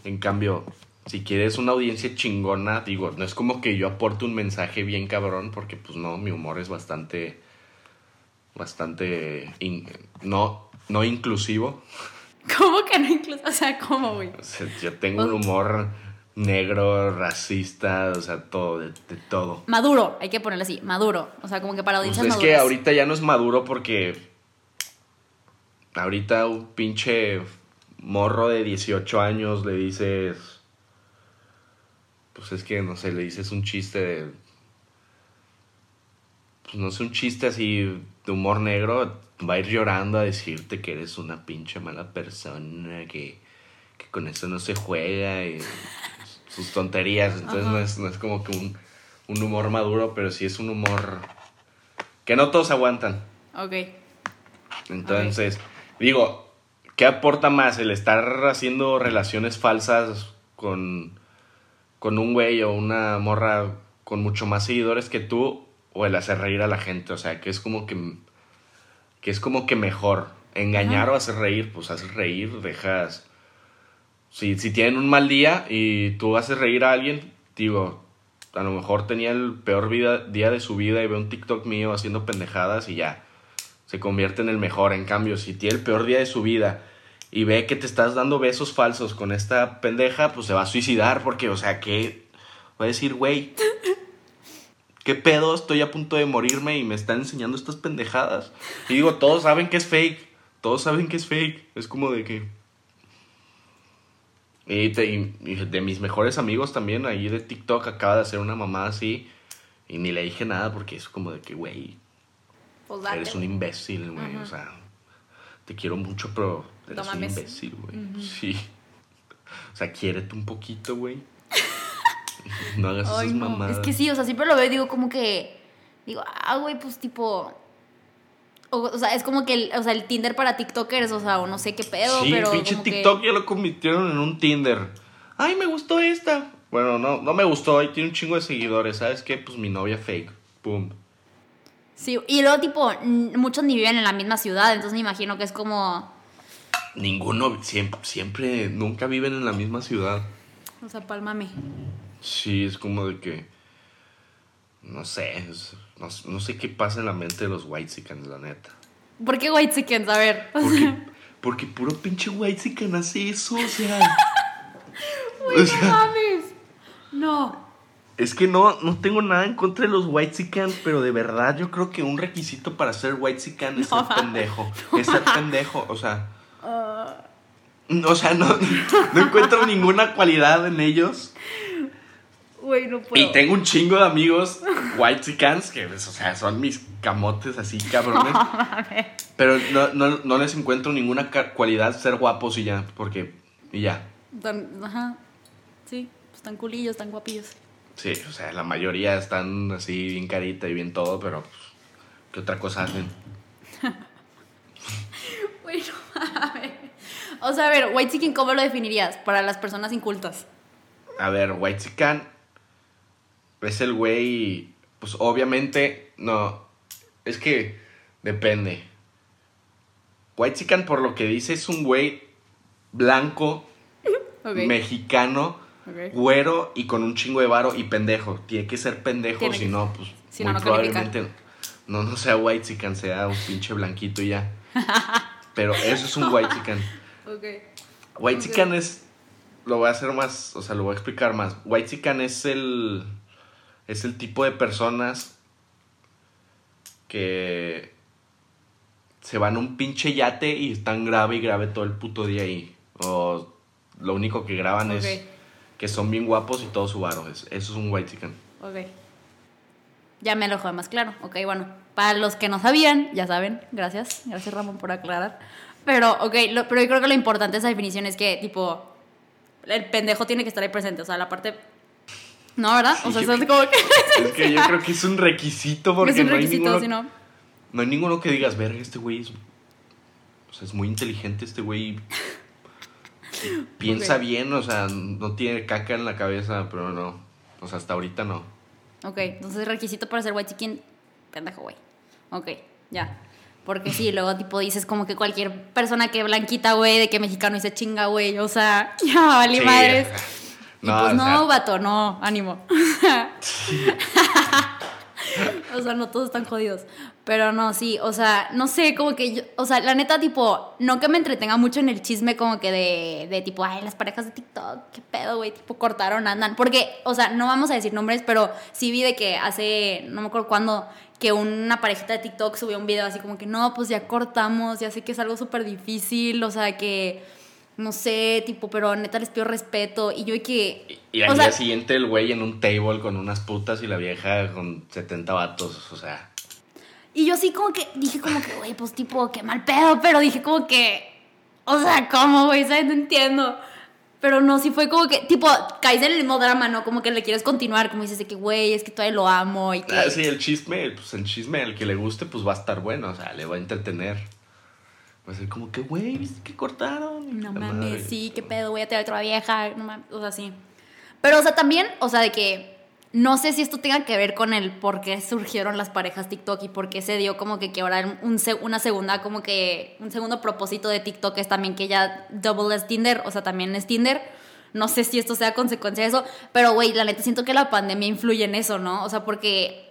En cambio, si quieres una audiencia chingona, digo, no es como que yo aporte un mensaje bien cabrón, porque pues no, mi humor es bastante, bastante, no, no inclusivo. ¿Cómo que no inclusivo? O sea, ¿cómo, güey? yo tengo un humor negro, racista, o sea, todo, de, todo. Maduro, hay que ponerlo así, maduro. O sea, como que para audiencias pues es que ahorita ya no es maduro porque ahorita un pinche morro de 18 años le dices pues es que, no sé, le dices un chiste de... Pues no sé, un chiste así de humor negro, va a ir llorando a decirte que eres una pinche mala persona, que, que con eso no se juega y sus tonterías. Entonces no es, no es, como que un, un, humor maduro, pero sí es un humor que no todos aguantan. Ok. Entonces, digo, ¿qué aporta más el estar haciendo relaciones falsas con, con un güey o una morra con mucho más seguidores que tú o el hacer reír a la gente? O sea, que es como que, que es como que mejor. Engañar o hacer reír, pues haces reír, dejas... Si, si tienen un mal día y tú haces reír a alguien, digo, a lo mejor tenía el peor vida, día de su vida y ve un TikTok mío haciendo pendejadas y ya se convierte en el mejor. En cambio, si tiene el peor día de su vida y ve que te estás dando besos falsos con esta pendeja, pues se va a suicidar porque, o sea, que va a decir, güey, ¿qué pedo? Estoy a punto de morirme y me están enseñando estas pendejadas. Y digo, todos saben que es fake. Todos saben que es fake. Es como de que... Y, de mis mejores amigos también, ahí de TikTok, acaba de hacer una mamá así. Y ni le dije nada porque es como de que, güey, pues eres un imbécil, güey. O sea, te quiero mucho, pero eres un imbécil, güey. Sí. O sea, quiérete un poquito, güey. no hagas esas mamadas. Es que sí, o sea, siempre lo veo y digo como que. Digo, ah, güey, pues tipo. O, sea, es como que el, o sea, el Tinder para TikTokers, o sea, o no sé qué pedo, sí, pero. pinche TikTok ya lo convirtieron en un Tinder. Ay, me gustó esta. Bueno, no, no me gustó, ahí tiene un chingo de seguidores. ¿Sabes qué? Pues mi novia fake. Pum. Sí, y luego, tipo, muchos ni viven en la misma ciudad, entonces me imagino que es como. Ninguno, siempre, siempre, nunca viven en la misma ciudad. O sea, pálmame. Sí, es como de que. No sé, no, sé qué pasa en la mente de los white chickens, la neta. ¿Por qué white chickens? A ver. Porque, porque puro pinche white chicken hace eso, o sea. Uy, no mames. No. Es que no, no tengo nada en contra de los white chickens, pero de verdad yo creo que un requisito para ser white chicken es ser pendejo. es ser pendejo, o sea. Uh. O sea, no, no encuentro ninguna cualidad en ellos y tengo un chingo de amigos white chickens que, pues, o sea, son mis camotes así, cabrones. pero no, no, les encuentro ninguna cualidad ser guapos y ya, porque, y ya. ajá, sí, están culillos, están guapillos. Sí, o sea, la mayoría están así bien carita y bien todo, pero, pues, ¿qué otra cosa hacen? bueno, a ver. O sea, a ver, white chicken, ¿cómo lo definirías para las personas incultas? A ver, white chicken es el güey, pues obviamente, no, es que depende. White Chicken, por lo que dice, es un güey blanco, mexicano, güero y con un chingo de varo y pendejo. Tiene que ser pendejo, si no, pues muy probablemente no, no sea White Chicken, sea un pinche blanquito y ya. Pero eso es un White Chicken. White Chicken es, lo voy a hacer más, o sea, lo voy a explicar más. White Chicken es el es el tipo de personas que se van a un pinche yate y están grave y grave todo el puto día ahí. O lo único que graban es que son bien guapos y todo su varo. Eso es un white chicken. Ok. Ya me lo más claro. Ok, bueno. Para los que no sabían, ya saben. Gracias. Gracias, Ramón, por aclarar. Pero, ok, pero yo creo que lo importante de esa definición es que, tipo, el pendejo tiene que estar ahí presente. O sea, la parte no, ¿verdad? O sea, es como que... Es que yo creo que es un requisito porque es un requisito, no hay ninguno... no... no hay ninguno que digas, verga, este güey es... O sea, es muy inteligente este güey. Piensa bien, o sea, no tiene caca en la cabeza, pero no. O sea, hasta ahorita no. Ok, entonces requisito para ser white chicken, pendejo, güey. Ok, ya. Porque sí, luego tipo dices como que cualquier persona que blanquita, güey, de que mexicano y se chinga, güey. O sea, ya, vale madres. No, pues no, vato, no, ánimo. sea, no todos están jodidos. Pero no, sí, o sea, no sé, como que yo, o sea, la neta, tipo, no que me entretenga mucho en el chisme como que de, de tipo, ay, las parejas de TikTok, qué pedo, güey, tipo, cortaron, andan. Porque, o sea, no vamos a decir nombres, pero sí vi de que hace, no me acuerdo cuándo, que una parejita de TikTok subió un video así como que, no, pues ya cortamos, ya sé que es algo súper difícil, o sea, que no sé, tipo, pero neta les pido respeto. Y yo y que. Y, al día siguiente el güey en un table con unas putas y la vieja con 70 vatos, o sea. Y yo así como que dije como que, güey, pues tipo, qué mal pedo, pero dije como que. O sea, ¿cómo, güey? ¿Sabes? No entiendo. Pero no, sí fue como que, tipo, caes en el mismo drama, ¿no? Como que le quieres continuar, como dices de que, güey, es que todavía lo amo y que... Ah, sí, el chisme, pues el chisme, el que le guste, pues va a estar bueno, o sea, le va a entretener. Va a ser como que, güey, ¿viste que cortaron? No mames, madre. sí, qué pedo, voy a tener otra vieja, no mames, o sea, sí. Pero, o sea, también, o sea, de que no sé si esto tenga que ver con el por qué surgieron las parejas TikTok y por qué se dio como que, que ahora un, una segunda, como que un segundo propósito de TikTok es también que ya double es Tinder, o sea, también es Tinder. No sé si esto sea consecuencia de eso, pero güey, la neta siento que la pandemia influye en eso, ¿no? O sea, porque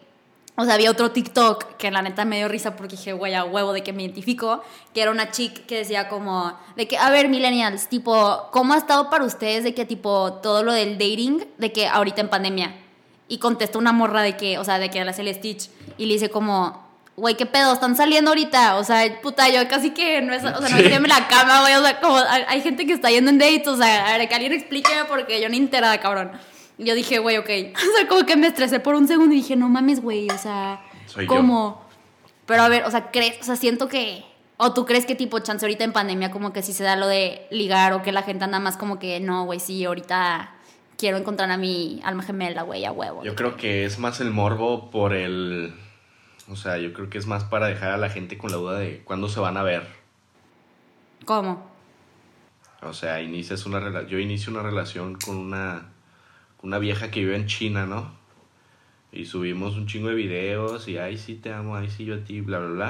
o sea, había otro TikTok que la neta me dio risa porque dije, güey, a huevo de que me identifico, que era una chick que decía como, de que, a ver, millennials, tipo, ¿cómo ha estado para ustedes de que, tipo, todo lo del dating, de que ahorita en pandemia? Y contestó una morra de que, o sea, de que la hace el Stitch, y le dice como, güey, ¿qué pedo? ¿Están saliendo ahorita? O sea, puta, yo casi que no es, o sea, no Sí. en la cama, güey, o sea, como, hay gente que está yendo en dates, o sea, a ver, que alguien explíqueme porque yo ni enterada, cabrón. Yo dije, güey, ok. O sea, como que me estresé por un segundo y dije, no mames, güey, o sea, Soy yo. ¿cómo? Pero a ver, o sea, crees, o sea, siento que. O tú crees que tipo chance ahorita en pandemia como que sí se da lo de ligar o que la gente anda más como que no, güey, sí, ahorita quiero encontrar a mi alma gemela, güey, a huevo. Yo creo que es más el morbo por el... O sea, yo creo que es más para dejar a la gente con la duda de cuándo se van a ver. ¿Cómo? O sea, inicias una rela- yo inicio una relación con una, una vieja que vive en China, ¿no? Y subimos un chingo de videos y, ay, sí, te amo, ay, sí, yo a ti, bla, bla, bla.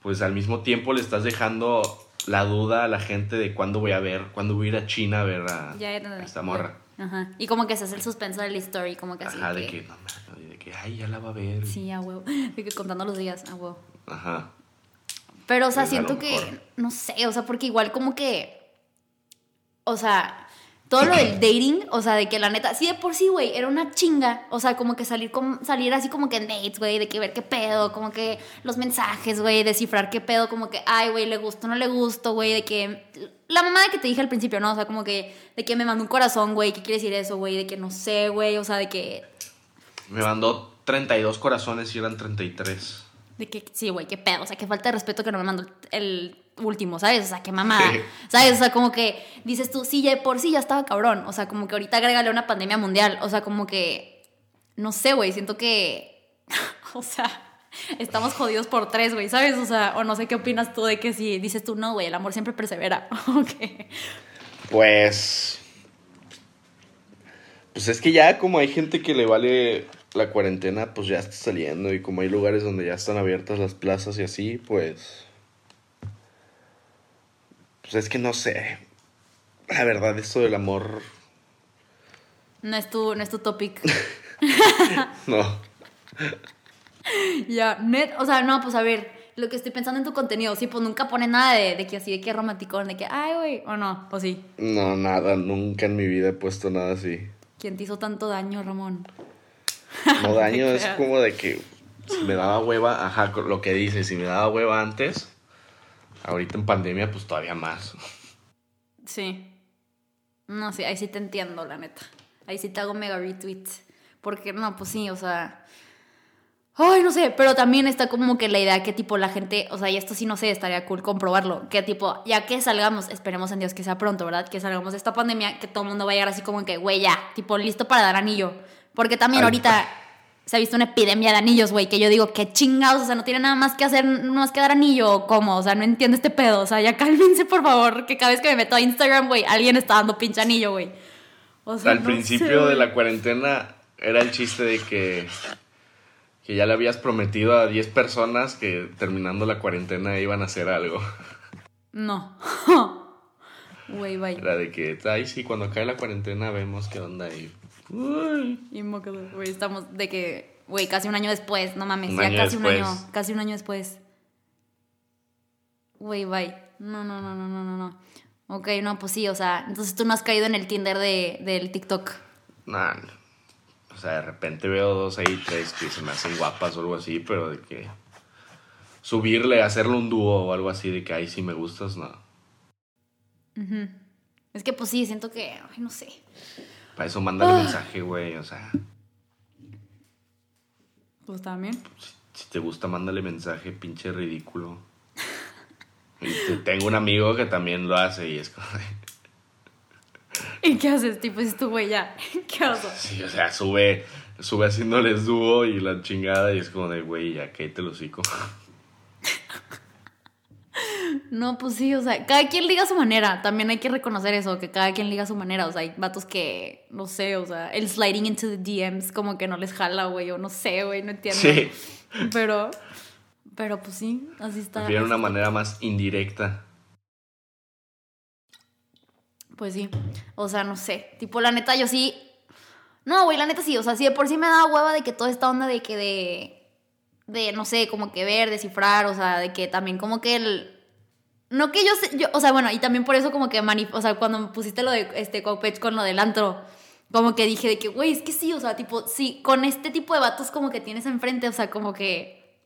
Pues al mismo tiempo le estás dejando la duda a la gente de cuándo voy a ver, cuándo voy a ir a China a ver a, Ya, a esta morra. Ajá. Y como que se hace el suspenso de la story, como que así. Ajá, de que, no, mames, de que, ay, ya la va a ver. Sí, a huevo. De que contando los días, a huevo. Ajá. Pero, o sea, Pues, siento que, no sé, o sea, porque igual como que, o sea, todo lo del dating, o sea, de que la neta, sí de por sí, güey, era una chinga, o sea, como que salir, con, salir así como que en dates, güey, de que ver qué pedo, como que los mensajes, güey, descifrar qué pedo, como que, ay, güey, le gusto, no le gusto, güey, de que, la mamá que te dije al principio, ¿no? O sea, como que, de que me mandó un corazón, güey, ¿qué quiere decir eso, güey? De que no sé, güey, o sea, de que, Me mandó 32 corazones y eran 33. De que, sí, güey, qué pedo. O sea, que falta de respeto que no me mandó el último, ¿sabes? O sea, qué mamada. ¿Sabes? O sea, como que dices tú, sí, ya por sí ya estaba cabrón. O sea, como que ahorita agrégale una pandemia mundial. O sea, como que. No sé, güey. Siento que. o sea, estamos jodidos por tres, güey, ¿sabes? O sea, o no sé qué opinas tú de que si dices tú, no, güey, el amor siempre persevera. ok. Pues. Pues es que ya como hay gente que le vale la cuarentena, pues ya está saliendo. Y como hay lugares donde ya están abiertas las plazas y así, pues. Pues es que no sé. La verdad, esto del amor. No es tu, no es tu topic. No. Ya, net, o sea, no, pues a ver, lo que estoy pensando en tu contenido, sí, pues nunca pone nada de, de que así, de que romántico, de que, ay, güey, o no, o sí. No, nada. Nunca en mi vida he puesto nada así. ¿Quién te hizo tanto daño, Ramón? No daño, es como de que si me daba hueva, ajá, lo que dice, si me daba hueva antes, ahorita en pandemia, pues todavía más. Sí. No, sí, ahí sí te entiendo, la neta. Ahí sí te hago mega retweet. Porque, no, pues sí, o sea. Ay, no sé, pero también está como que la idea que tipo la gente, o sea, y esto sí no sé, estaría cool comprobarlo, que tipo, ya que salgamos, esperemos en Dios que sea pronto, ¿verdad? Que salgamos de esta pandemia, que todo el mundo va a llegar así como que, güey, ya, tipo, listo para dar anillo. Porque también Ay, ahorita se ha visto una epidemia de anillos, güey, que yo digo, qué chingados, o sea, no tiene nada más que hacer, no más que dar anillo, o cómo, o sea, no entiendo este pedo, o sea, ya cálmense, por favor, que cada vez que me meto a Instagram, güey, alguien está dando pinche anillo, güey. O sea, Al no principio sé, de la cuarentena era el chiste de que, que ya le habías prometido a 10 personas que terminando la cuarentena iban a hacer algo. No. Güey, bye. Era de que, ay, sí, cuando cae la cuarentena vemos qué onda y... Uy. Y mocado, güey, estamos de que, güey, casi un año después, no mames, Un ya casi un año, casi un año después. Güey, bye. No, no, no, no, no, no, no. Ok, no, pues sí, o sea, entonces tú no has caído en el Tinder de, del TikTok. Nah, no. o sea, de repente veo dos ahí, tres que se me hacen guapas o algo así, pero de que subirle, hacerle un dúo o algo así, de que ahí sí me gustas, no. Es que pues sí, siento que, ay, no sé. Para eso mándale Ah. mensaje, güey, o sea, Pues también. si te gusta, mándale mensaje, pinche ridículo. Y te- tengo un amigo que también lo hace y es como... de- ¿Y qué haces? Tipo, dices tú, güey, ya. ¿Qué haces? Sí, o sea, sube, sube haciéndoles dúo y la chingada y es como de, güey, ya que te lo hocico. No, pues sí, o sea, cada quien liga a su manera. También hay que reconocer eso, que cada quien liga a su manera. O sea, hay vatos que, no sé, o sea, el sliding into the DMs como que no les jala, güey, o no sé, güey, no entiendo. Sí. Pero, pero pues sí, así está. Prefieren una manera más indirecta. Pues sí, o sea, no sé. Tipo, la neta, yo sí. No, güey, la neta sí. O sea, sí de por sí me da hueva de que toda esta onda de que de. De, no sé, como que ver, descifrar, o sea, de que también como que el. No que yo sé, yo, o sea, bueno, y también por eso como que, manif o sea, cuando me pusiste lo de este Cowpech con lo del antro, como que dije de que, güey, es que sí, o sea, tipo, sí, con este tipo de vatos como que tienes enfrente, o sea, como que,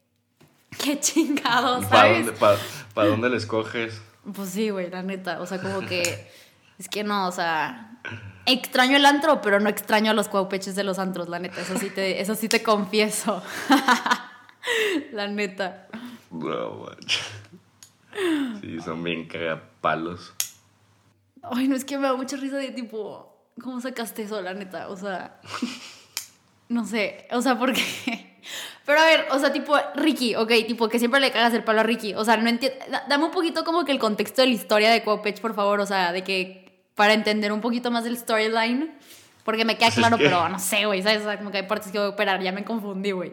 qué chingado, ¿Para ¿sabes? dónde, pa- pa dónde le escoges? Pues sí, güey, la neta. O sea, como que. es que no, o sea. Extraño el antro, pero no extraño a los cuaupeches de los antros, la neta. Eso sí te, eso sí te confieso. la neta. No, manches. Sí, son bien cagapalos. Ay, no es que me da mucha risa de tipo. ¿Cómo sacaste eso, la neta? O sea. No sé. O sea, porque. Pero a ver, o sea, tipo, Ricky, ok, tipo, que siempre le cagas el palo a Ricky. O sea, no entiendo. Dame un poquito como que el contexto de la historia de Cuaupech, por favor. O sea, de que. Para entender un poquito más del storyline. Porque me queda Pues es claro, pero no sé, güey, ¿sabes? O sea, como que hay partes que voy a operar. Ya me confundí, güey.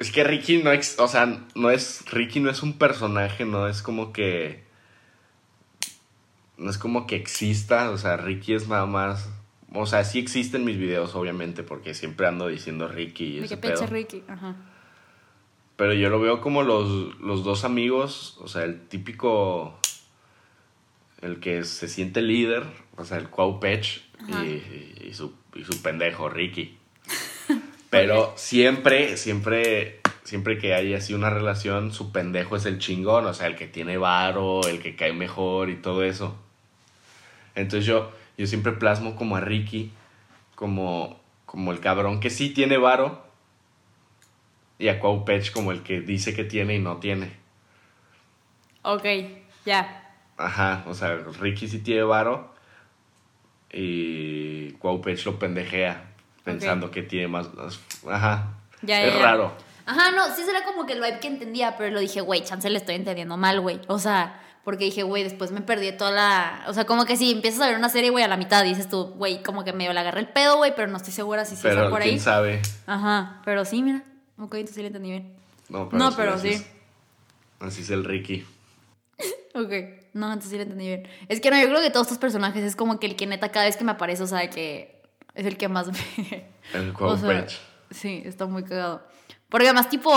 Es que Ricky no ex- o sea, no es, Ricky no es un personaje, no es como que, no es como que exista, o sea, Ricky es nada más, o sea, sí existen mis videos, obviamente, porque siempre ando diciendo Ricky y ese pedo. Ricky. Ajá. Pero yo lo veo como los, los dos amigos, o sea, el típico, el que se siente líder, o sea, el Cuau Pech y, y su, y su pendejo Ricky. Pero siempre, siempre, siempre que hay así una relación, su pendejo es el chingón, o sea, el que tiene varo, el que cae mejor y todo eso. Entonces yo, yo siempre plasmo como a Ricky, como, como el cabrón que sí tiene varo, y a Cuau Pech como el que dice que tiene y no tiene. Ok, ya. Ajá, o sea, Ricky sí tiene varo y Cuau Pech lo pendejea pensando que tiene más... Ajá, Ya, es ya, raro. Ajá, no, sí será como que el vibe que entendía, pero lo dije, güey, chance le estoy entendiendo mal, güey. O sea, porque dije, güey, después me perdí toda la. O sea, como que si empiezas a ver una serie, güey, a la mitad dices tú, güey, como que medio le agarré el pedo, güey, pero no estoy segura si sí Pero fue por quién ahí. sabe. Ajá, pero sí, mira. Ok, entonces sí le entendí bien. No, No, pero así sí. es- así es el Ricky. Ok, no, entonces sí le entendí bien. Es que no, yo creo que todos estos personajes es como que el que neta cada vez que me aparece, o sea, que es el que más me. El O sea. Sí, está muy cagado. Porque además, tipo.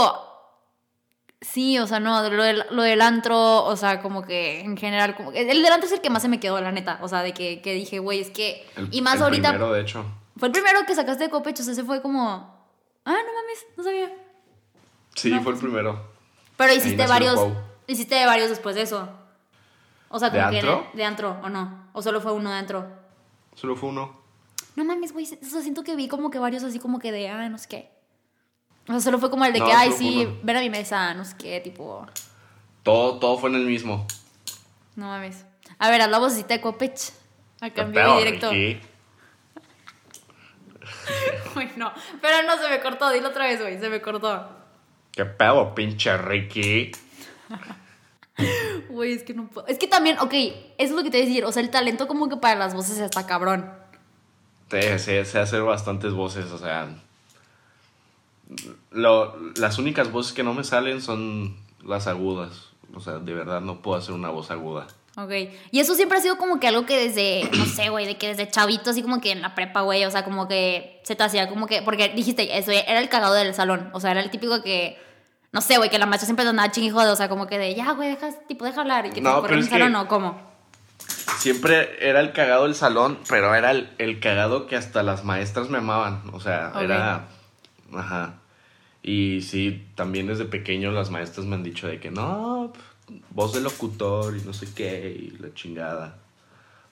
Sí, o sea, no, lo del, lo del antro, o sea, como que en general, como. El del antro es el que más se me quedó, la neta. O sea, de que, que dije, güey, es que. El- y más el ahorita. primero, de hecho. Fue el primero que sacaste de Copecho, o sea, ese fue como. Ah, no mames, no sabía. Sí, No, fue el primero. Pero hiciste varios. Hiciste varios después de eso. O sea, ¿De como que. antro? De antro, ¿o no? ¿O solo fue uno de antro? Solo fue uno. No mames, güey. O sea, siento que vi como que varios así como que de, ah, no sé qué. O sea, solo fue como el de No, que, ay, sí, uno. ven a mi mesa, no sé qué, tipo. Todo, todo fue en el mismo. No mames. A ver, haz la vocecita de Copech. A ¿Qué cambio pedo, de directo. Ricky? Uy, no. Pero no, se me cortó. Dilo otra vez, güey. Se me cortó. ¿Qué pedo, pinche Ricky? Güey, es que no puedo. Es que también, ok, eso es lo que te voy a decir. O sea, el talento como que para las voces está cabrón. Sé, sé, sé hacer bastantes voces, o sea. Lo, las únicas voces que no me salen son las agudas. O sea, de verdad no puedo hacer una voz aguda. Ok. Y eso siempre ha sido como que algo que desde, no sé, güey, de que desde chavito, así como que en la prepa, güey, o sea, como que se te hacía como que, porque dijiste, eso era el cagado del salón, o sea, era el típico que, no sé, güey, que la maestra siempre te andaba jode, o sea, como que de, ya, güey, deja, tipo, deja hablar, y que te No, corren pero en es el salón, que- o cómo. Siempre era el cagado del salón, pero era el, el cagado que hasta las maestras me amaban. O sea, era. Ajá. Y sí, también desde pequeño las maestras me han dicho de que no, p- voz de locutor y no sé qué, y la chingada.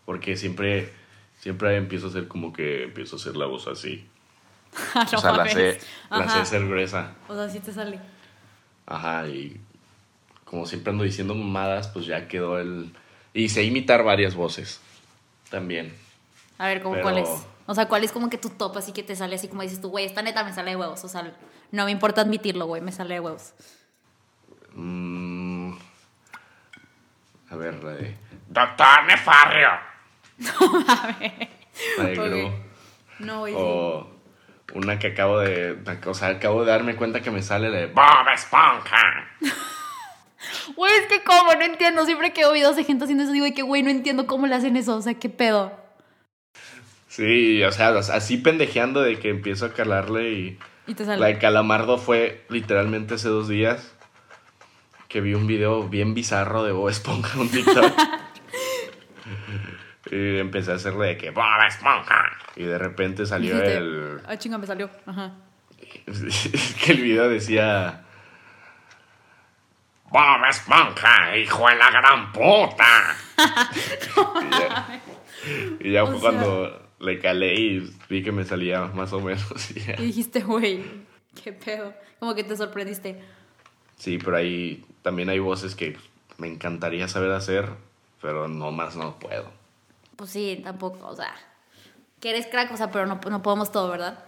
Porque siempre, siempre empiezo a ser como que empiezo a hacer la voz así. No o sea, la sé, la sé hacer gruesa. O sea, sí te sale. Ajá, y como siempre ando diciendo mamadas, pues ya quedó el... Y sé imitar varias voces también. A ver, ¿cómo Pero- cuál es? O sea, ¿cuál es como que tu top así que te sale así como dices tú, güey, esta neta me sale de huevos? O sea, no me importa admitirlo, güey, me sale de huevos. Mm, A ver, la de. ¡Doctor Nefario! No mames. La de Ok. Gru. No, güey. sí. O una que acabo de. O sea, acabo de darme cuenta que me sale la de. ¡Bob Esponja! Güey, es que como, no entiendo. Siempre que veo videos de gente haciendo eso, digo, que, güey, no entiendo cómo le hacen eso. O sea, qué pedo. Sí, o sea, así pendejeando de que empiezo a calarle y. Y te sale. La de Calamardo fue literalmente hace dos días que vi un video bien bizarro de Bob Esponja, un TikTok. y empecé a hacerle de que Bob Esponja. Y de repente salió Dijiste, el. Ah, chinga, me salió. Ajá. que el video decía. Bob Esponja, hijo de la gran puta. y ya, y ya fue sea- cuando le calé y vi que me salía más o menos. y ya. Y dijiste, güey, qué pedo. Como que te sorprendiste. Sí, pero ahí también hay voces que me encantaría saber hacer, pero no más no puedo. Pues sí, tampoco, o sea, que eres crack, o sea, pero no, no podemos todo, ¿verdad?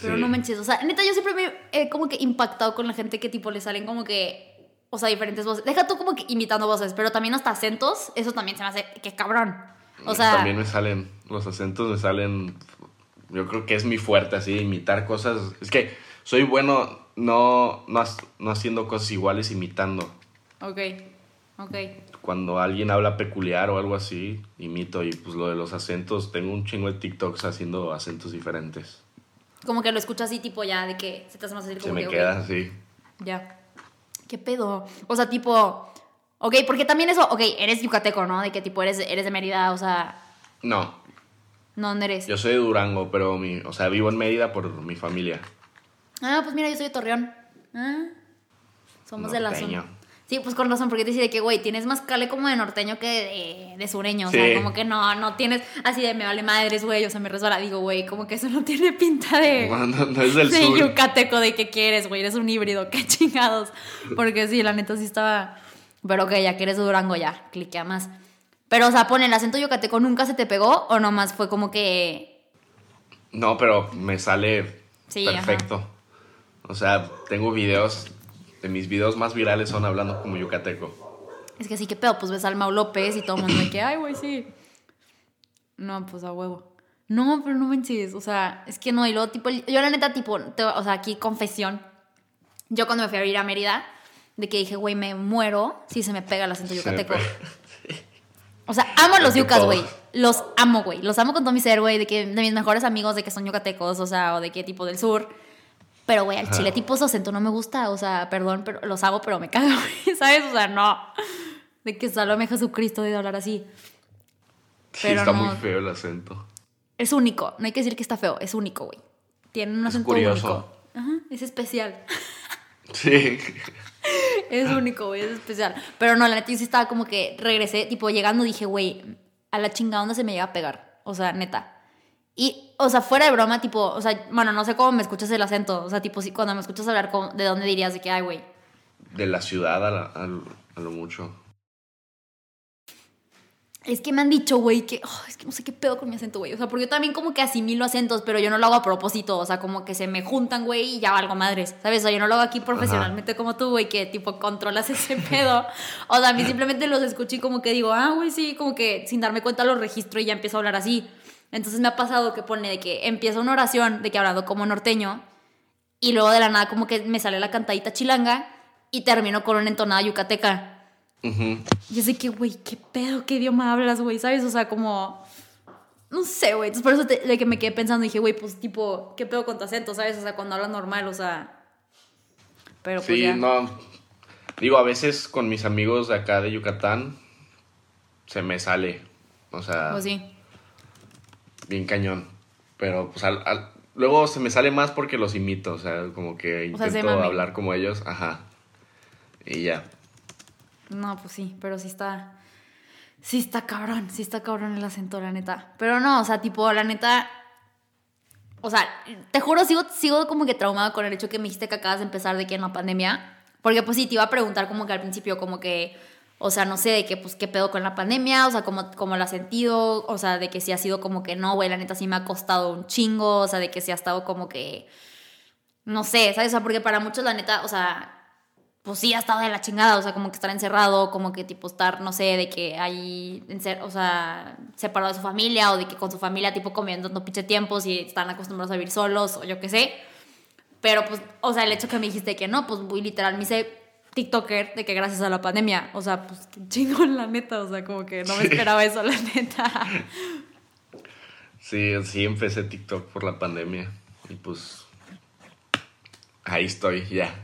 Pero Sí. no manches, o sea, neta, yo siempre me he como que impactado con la gente que tipo le salen como que, o sea, diferentes voces. Deja tú como que imitando voces, pero también hasta acentos, eso también se me hace, que cabrón. O sea, También me salen, los acentos me salen, yo creo que es mi fuerte, así, imitar cosas. Es que soy bueno no, no, no haciendo cosas iguales, imitando. ok, ok. Cuando alguien habla peculiar o algo así, imito. Y pues lo de los acentos, tengo un chingo de TikToks haciendo acentos diferentes. Como que lo escuchas así, tipo ya, de que se te hace más así Se como me que, ok, queda así. Ya. ¿Qué pedo? O sea, tipo. Ok, porque también eso. Ok, eres yucateco, ¿no? De que tipo eres, eres de Mérida, o sea. No, No, ¿dónde eres? yo soy de Durango, pero mi, o sea, vivo en Mérida por mi familia. Ah, pues mira, yo soy de Torreón. Ah. Somos de la zona. Sí, pues con razón, porque te dice de que, güey, tienes más cale como de norteño que de, de sureño. O sea, como que no, no tienes así de me vale madres, güey, o sea, me resbala. Digo, güey, como que eso no tiene pinta de. No, no, no es del de sur. yucateco, de que quieres, güey, eres un híbrido, qué chingados. Porque sí, la neta sí estaba. Pero ok, ya que eres de Durango, ya, cliquea más. Pero, o sea, pon el acento yucateco, ¿nunca se te pegó o nomás fue como que. No, pero me sale Sí, perfecto. O sea, tengo videos, de mis videos más virales son hablando como yucateco. Es que sí, qué pedo, pues ves al Mau López y todo el mundo de que, ay, güey, sí. No, pues a huevo. No, pero no manches, o sea, es que no, y luego, tipo, yo la neta, tipo, te- o sea, aquí confesión. Yo cuando me fui a vivir a Mérida, de que dije, güey, me muero si se me pega el acento me yucateco. O sea, amo a los yucas, güey. Los amo, güey. Los amo con todo mi ser, güey. De que de mis mejores amigos de que son yucatecos, o sea, o de qué tipo del sur. Pero, güey, al Ajá. chile tipo su acento no me gusta. O sea, perdón, pero los hago, pero me cago, güey. ¿Sabes? O sea, no. De que sálvame Jesucristo de hablar así. Sí, está no. muy feo el acento. Es único. No hay que decir que está feo. Es único, güey. Tiene un Es acento curioso. único. Ajá, es especial. Sí. Es único, güey, es especial. Pero no, la neta, yo sí estaba como que regresé, tipo, llegando dije, güey, a la chingada onda se me llega a pegar. O sea, neta. Y, o sea, fuera de broma, tipo, o sea, bueno, no sé cómo me escuchas el acento. O sea, tipo, si cuando me escuchas hablar, ¿cómo- ¿de dónde dirías de que, ay, güey? De la ciudad a, la- a lo- a lo mucho. Es que me han dicho, güey, que, oh, es que no sé qué pedo con mi acento, güey. O sea, porque yo también como que asimilo acentos, pero yo no lo hago a propósito. O sea, como que se me juntan, güey, y ya valgo madres. ¿Sabes? O sea, yo no lo hago aquí profesionalmente como tú, güey, que tipo controlas ese pedo. O sea, a mí simplemente los escucho y como que digo, ah, güey, sí, como que sin darme cuenta los registro y ya empiezo a hablar así. Entonces me ha pasado que pone de que empieza una oración de que hablando como norteño y luego de la nada como que me sale la cantadita chilanga y termino con una entonada yucateca. Ujú. Yo sé que, güey, ¿qué pedo? ¿Qué idioma hablas, güey? ¿Sabes? O sea, como... No sé, güey. Entonces por eso te- de que me quedé pensando, dije, güey, pues tipo, ¿qué pedo con tu acento? ¿Sabes? O sea, cuando hablas normal, o sea... Pero pues Sí, ya. no. Digo, a veces con mis amigos de acá de Yucatán se me sale. O sea, Pues sí. Bien cañón. Pero pues al- al- luego se me sale más porque los imito. O sea, como que O sea, se intento hablar como ellos. Ajá. Y ya. No, pues sí, pero sí está... Sí está cabrón, sí está cabrón el acento, la neta. Pero no, o sea, tipo, la neta... O sea, te juro, sigo, sigo como que traumada con el hecho que me dijiste que acabas de empezar de que en la pandemia. Porque pues sí, te iba a preguntar como que al principio, como que... O sea, no sé, de que, pues, qué pedo con la pandemia, o sea, cómo, cómo la has sentido, o sea, de que sí ha sido como que no, güey, la neta sí me ha costado un chingo, o sea, de que sí ha estado como que, no sé, ¿sabes? O sea, porque para muchos la neta, o sea, pues sí ha estado de la chingada, o sea, como que estar encerrado, como que tipo estar, no sé, de que hay, o sea, separado de su familia o de que con su familia tipo comiendo no pinche tiempos y están acostumbrados a vivir solos o yo qué sé. Pero pues, o sea, el hecho que me dijiste que no, pues muy literal me hice TikToker de que gracias a la pandemia, o sea, pues chingón la neta, o sea, como que no me esperaba eso la neta. Sí, sí, empecé TikTok por la pandemia y pues ahí estoy ya.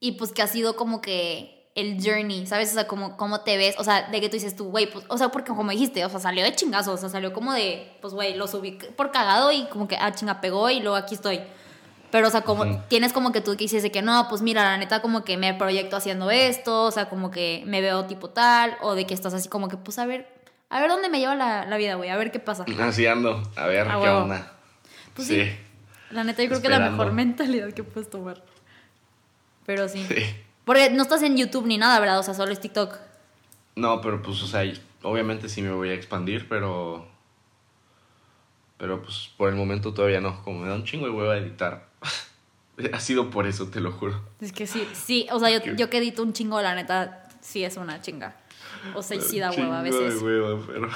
Y pues que ha sido como que el journey, ¿sabes? O sea, como cómo te ves, o sea, de que tú dices tú, güey, pues, o sea, porque como dijiste, o sea, salió de chingazo, o sea, salió como de, pues, güey, lo subí por cagado y como que, ah, chinga, pegó y luego aquí estoy. Pero, o sea, como tienes como que tú que dices de que no, pues mira, la neta como que me proyecto haciendo esto, o sea, como que me veo tipo tal, o de que estás así como que, pues a ver, a ver dónde me lleva la, la vida, güey, a ver qué pasa. Así ando, a ver qué onda. Pues sí. La neta, yo creo que es la mejor mentalidad que puedes tomar. Pero sí. sí. Porque no estás en YouTube ni nada, ¿verdad? O sea, solo es TikTok. No, pero pues, o sea, obviamente sí me voy a expandir, pero. Pero pues por el momento todavía no. Como me da un chingo de huevo a editar. ha sido por eso, te lo juro. Es que sí, sí, o sea, yo, yo que edito un chingo, la neta, sí es una chinga. O sea, sí da hueva a veces. De hueva, pero...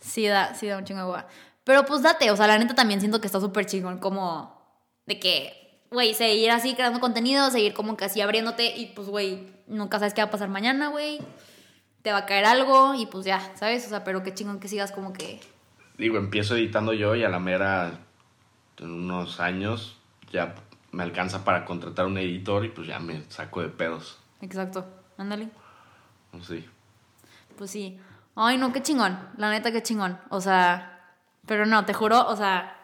sí, da, sí da un chingo de hueva. Pero pues date, o sea, la neta también siento que está súper chingón como de que, güey, seguir así creando contenido, seguir como que así abriéndote y pues, güey, nunca sabes qué va a pasar mañana, güey. Te va a caer algo y pues ya, ¿sabes? O sea, pero qué chingón que sigas como que... Digo, empiezo editando yo y a la mera, en unos años, ya me alcanza para contratar un editor y pues ya me saco de pedos. Exacto, ándale. Sí. Pues sí. Ay, no, qué chingón. La neta, qué chingón. O sea, pero no, te juro, o sea,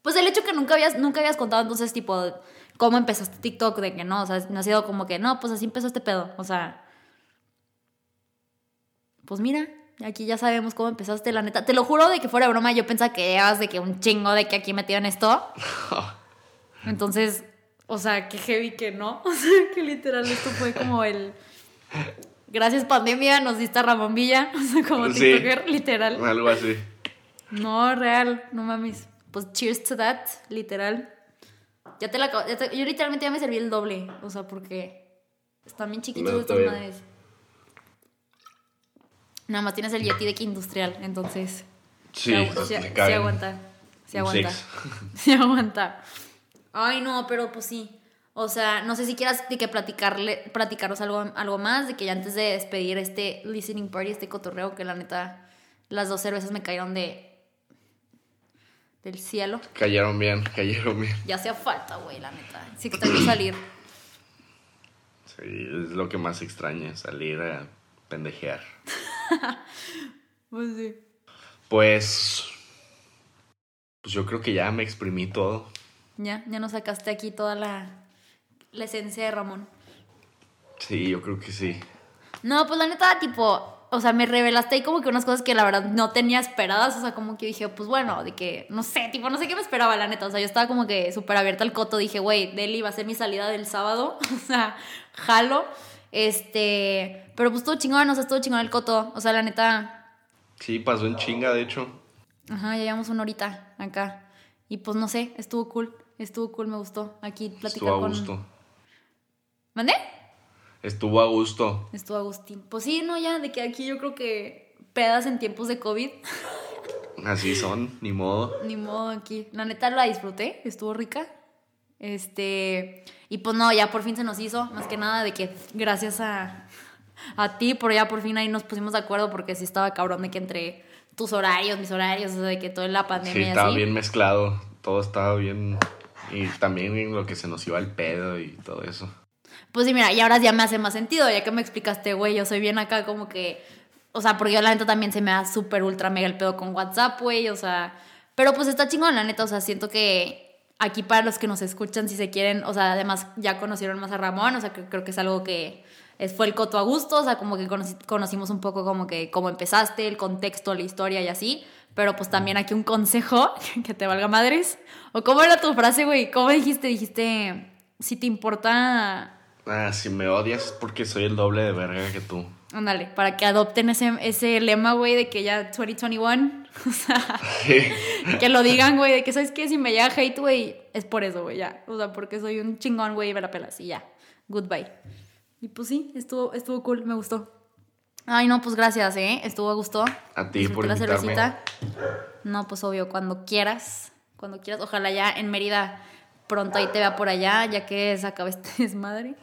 pues el hecho que nunca habías, nunca habías contado entonces, tipo, cómo empezaste TikTok, de que no, o sea, no ha sido como que, no, pues así empezó este pedo. O sea, pues mira, aquí ya sabemos cómo empezaste, la neta. Te lo juro de que fuera broma, yo pensaba que llevas de que un chingo de que aquí metido en esto. Entonces, o sea, qué heavy que no. O sea, que literal esto fue como el. Gracias pandemia, nos diste a Ramón Villa, o sea, como TikToker, literal. Algo así. No, real, no mames. Pues cheers to that, literal. Ya te la Yo literalmente ya me serví el doble, o sea, porque están bien chiquitos estos madres. Nada más tienes el Yeti de que industrial, entonces. Sí, se, aguanta. Se aguanta. Se aguanta. Ay, no, pero pues sí. O sea, no sé si quieras de que platicarle, platicaros algo, algo más, de que ya antes de despedir este listening party, este cotorreo, que la neta, las dos cervezas me cayeron de. del cielo. Cayeron bien, cayeron bien. Ya hacía falta, güey, la neta. Sí, extraño salir. Sí, es lo que más extraña, salir a pendejear. pues sí. Pues. Pues yo creo que ya me exprimí todo. Ya, ya nos sacaste aquí toda la, la esencia de Ramón. Sí, yo creo que sí. No, pues la neta, tipo, o sea, me revelaste ahí como que unas cosas que la verdad no tenía esperadas, o sea, como que dije, pues bueno, de que, no sé, tipo, no sé qué me esperaba, la neta, o sea, yo estaba como que súper abierta al coto, dije, güey, Deli va a ser mi salida del sábado, o sea, jalo, este, pero pues todo chingón, o sea, estuvo chingón el coto, o sea, la neta. Sí, pasó en chinga, de hecho. Ajá, ya llevamos una horita acá, y pues no sé, estuvo cool. Estuvo cool, me gustó. Aquí platicar Estuvo a gusto. ¿Mandé? Estuvo a gusto. Estuvo a Agustín. Pues sí, no, ya, de que aquí yo creo que pedas en tiempos de COVID. Así son, ni modo. Ni modo aquí. La neta la disfruté, estuvo rica. Este, y pues no, ya por fin se nos hizo, más que nada de que gracias a, a ti, por ya por fin ahí nos pusimos de acuerdo porque sí estaba cabrón de que entre tus horarios, mis horarios, o sea, de que toda la pandemia. Sí, estaba bien mezclado, todo estaba bien y también en lo que se nos iba el pedo y todo eso. Pues sí, mira, y ahora ya me hace más sentido, ya que me explicaste, güey, yo soy bien acá como que, o sea, porque yo la neta también se me da súper ultra mega el pedo con WhatsApp, güey, o sea, pero pues está chingón, la neta, o sea, siento que aquí para los que nos escuchan, si se quieren, o sea, además ya conocieron más a Ramón, o sea, que creo que es algo que fue el coto a gusto, o sea, como que conocimos un poco como que cómo empezaste, el contexto, la historia y así, pero pues también aquí un consejo, que te valga madres. ¿O cómo era tu frase, güey? ¿Cómo dijiste? Dijiste, si te importa... Ah, si me odias es porque soy el doble de verga que tú. Ándale, para que adopten ese, ese lema, güey, de que ya 2021. O sea, que lo digan, güey, de que, ¿sabes qué? Si me llega hate, güey, es por eso, güey, ya. O sea, porque soy un chingón, güey, y me la pelas y ya. goodbye. Y pues sí, estuvo, estuvo cool, me gustó. Ay, no, pues gracias, ¿eh? Estuvo a gusto. A ti Disfruté por la invitarme. cervecita. No, pues obvio, cuando quieras. Cuando quieras. Ojalá ya en Mérida pronto ahí te vea por allá, ya que se acabe este desmadre.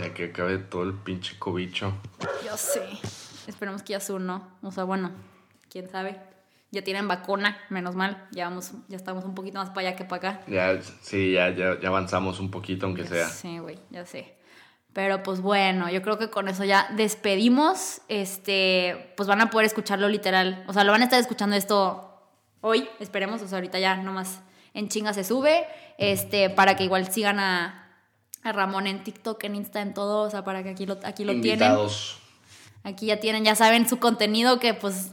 Ya que acabe todo el pinche cobicho. Yo sé. Esperemos que ya su no. O sea, bueno, quién sabe. Ya tienen vacuna, menos mal. Ya, vamos, ya estamos un poquito más para allá que para acá. Ya, sí, ya, ya, ya avanzamos un poquito, aunque sea. Sí, güey, ya sé. Pero pues bueno, yo creo que con eso ya despedimos. Este, pues van a poder escucharlo literal. O sea, lo van a estar escuchando esto hoy, esperemos. O sea, ahorita ya nomás en chinga se sube. Este, para que igual sigan a, a Ramón en TikTok, en Insta, en todo. O sea, para que aquí lo, aquí lo tienen. Aquí ya tienen, ya saben su contenido que pues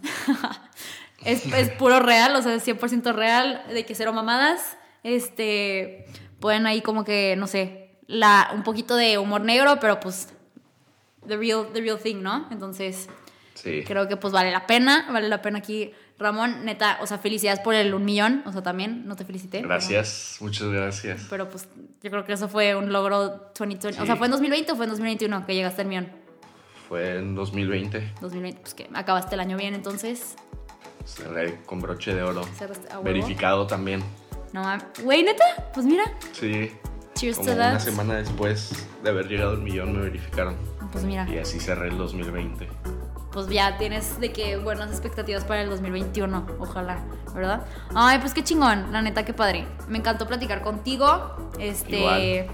es, es puro real, o sea, es 100% real, de que cero mamadas. Este, pueden ahí como que, no sé, la, un poquito de humor negro, pero pues the real, the real thing, ¿no? Entonces, Sí. creo que pues vale la pena, vale la pena aquí. Ramón, neta, o sea, felicidades por el un millón, o sea, también, no te felicité. pero- Gracias, muchas gracias. Pero, pues yo creo que eso fue un logro 2020. O Sí. sea, ¿fue en 2020 o fue en 2021 que llegaste al millón? Fue en 2020. 2020, pues que acabaste el año bien, entonces. Cerré con broche de oro. Verificado también. No mames. Güey, neta, pues mira. Sí. Cheers Como to una that. semana después de haber llegado al millón me verificaron. Pues mira, Y así cerré el 2020. Pues ya tienes de que buenas expectativas para el 2021, ojalá, ¿verdad? Ay, pues qué chingón, la neta, qué padre. Me encantó platicar contigo. Este. Igual.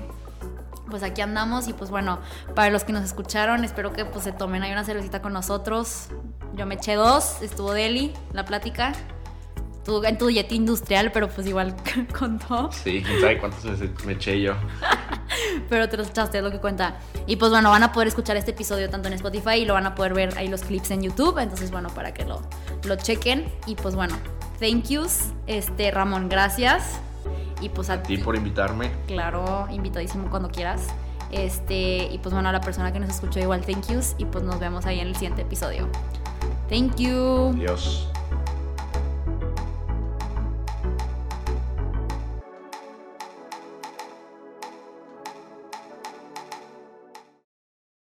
Pues aquí andamos y pues bueno, para los que nos escucharon, espero que pues se tomen ahí una cervecita con nosotros. Yo me eché dos, estuvo Deli, la plática. Tú en tu yeti industrial, pero pues igual contó. Sí, quién sabe cuántos me, me eché yo. Pero te los echaste, es lo que cuenta. Y pues bueno, van a poder escuchar este episodio tanto en Spotify y lo van a poder ver ahí los clips en YouTube. Entonces, bueno, para que lo, lo chequen. Y pues bueno, thank yous. Este, Ramón, gracias. Y pues a, A ti por invitarme. Claro, invitadísimo cuando quieras. Este, y pues bueno, a la persona que nos escuchó igual, thank yous. Y pues nos vemos ahí en el siguiente episodio. Thank you. Adiós.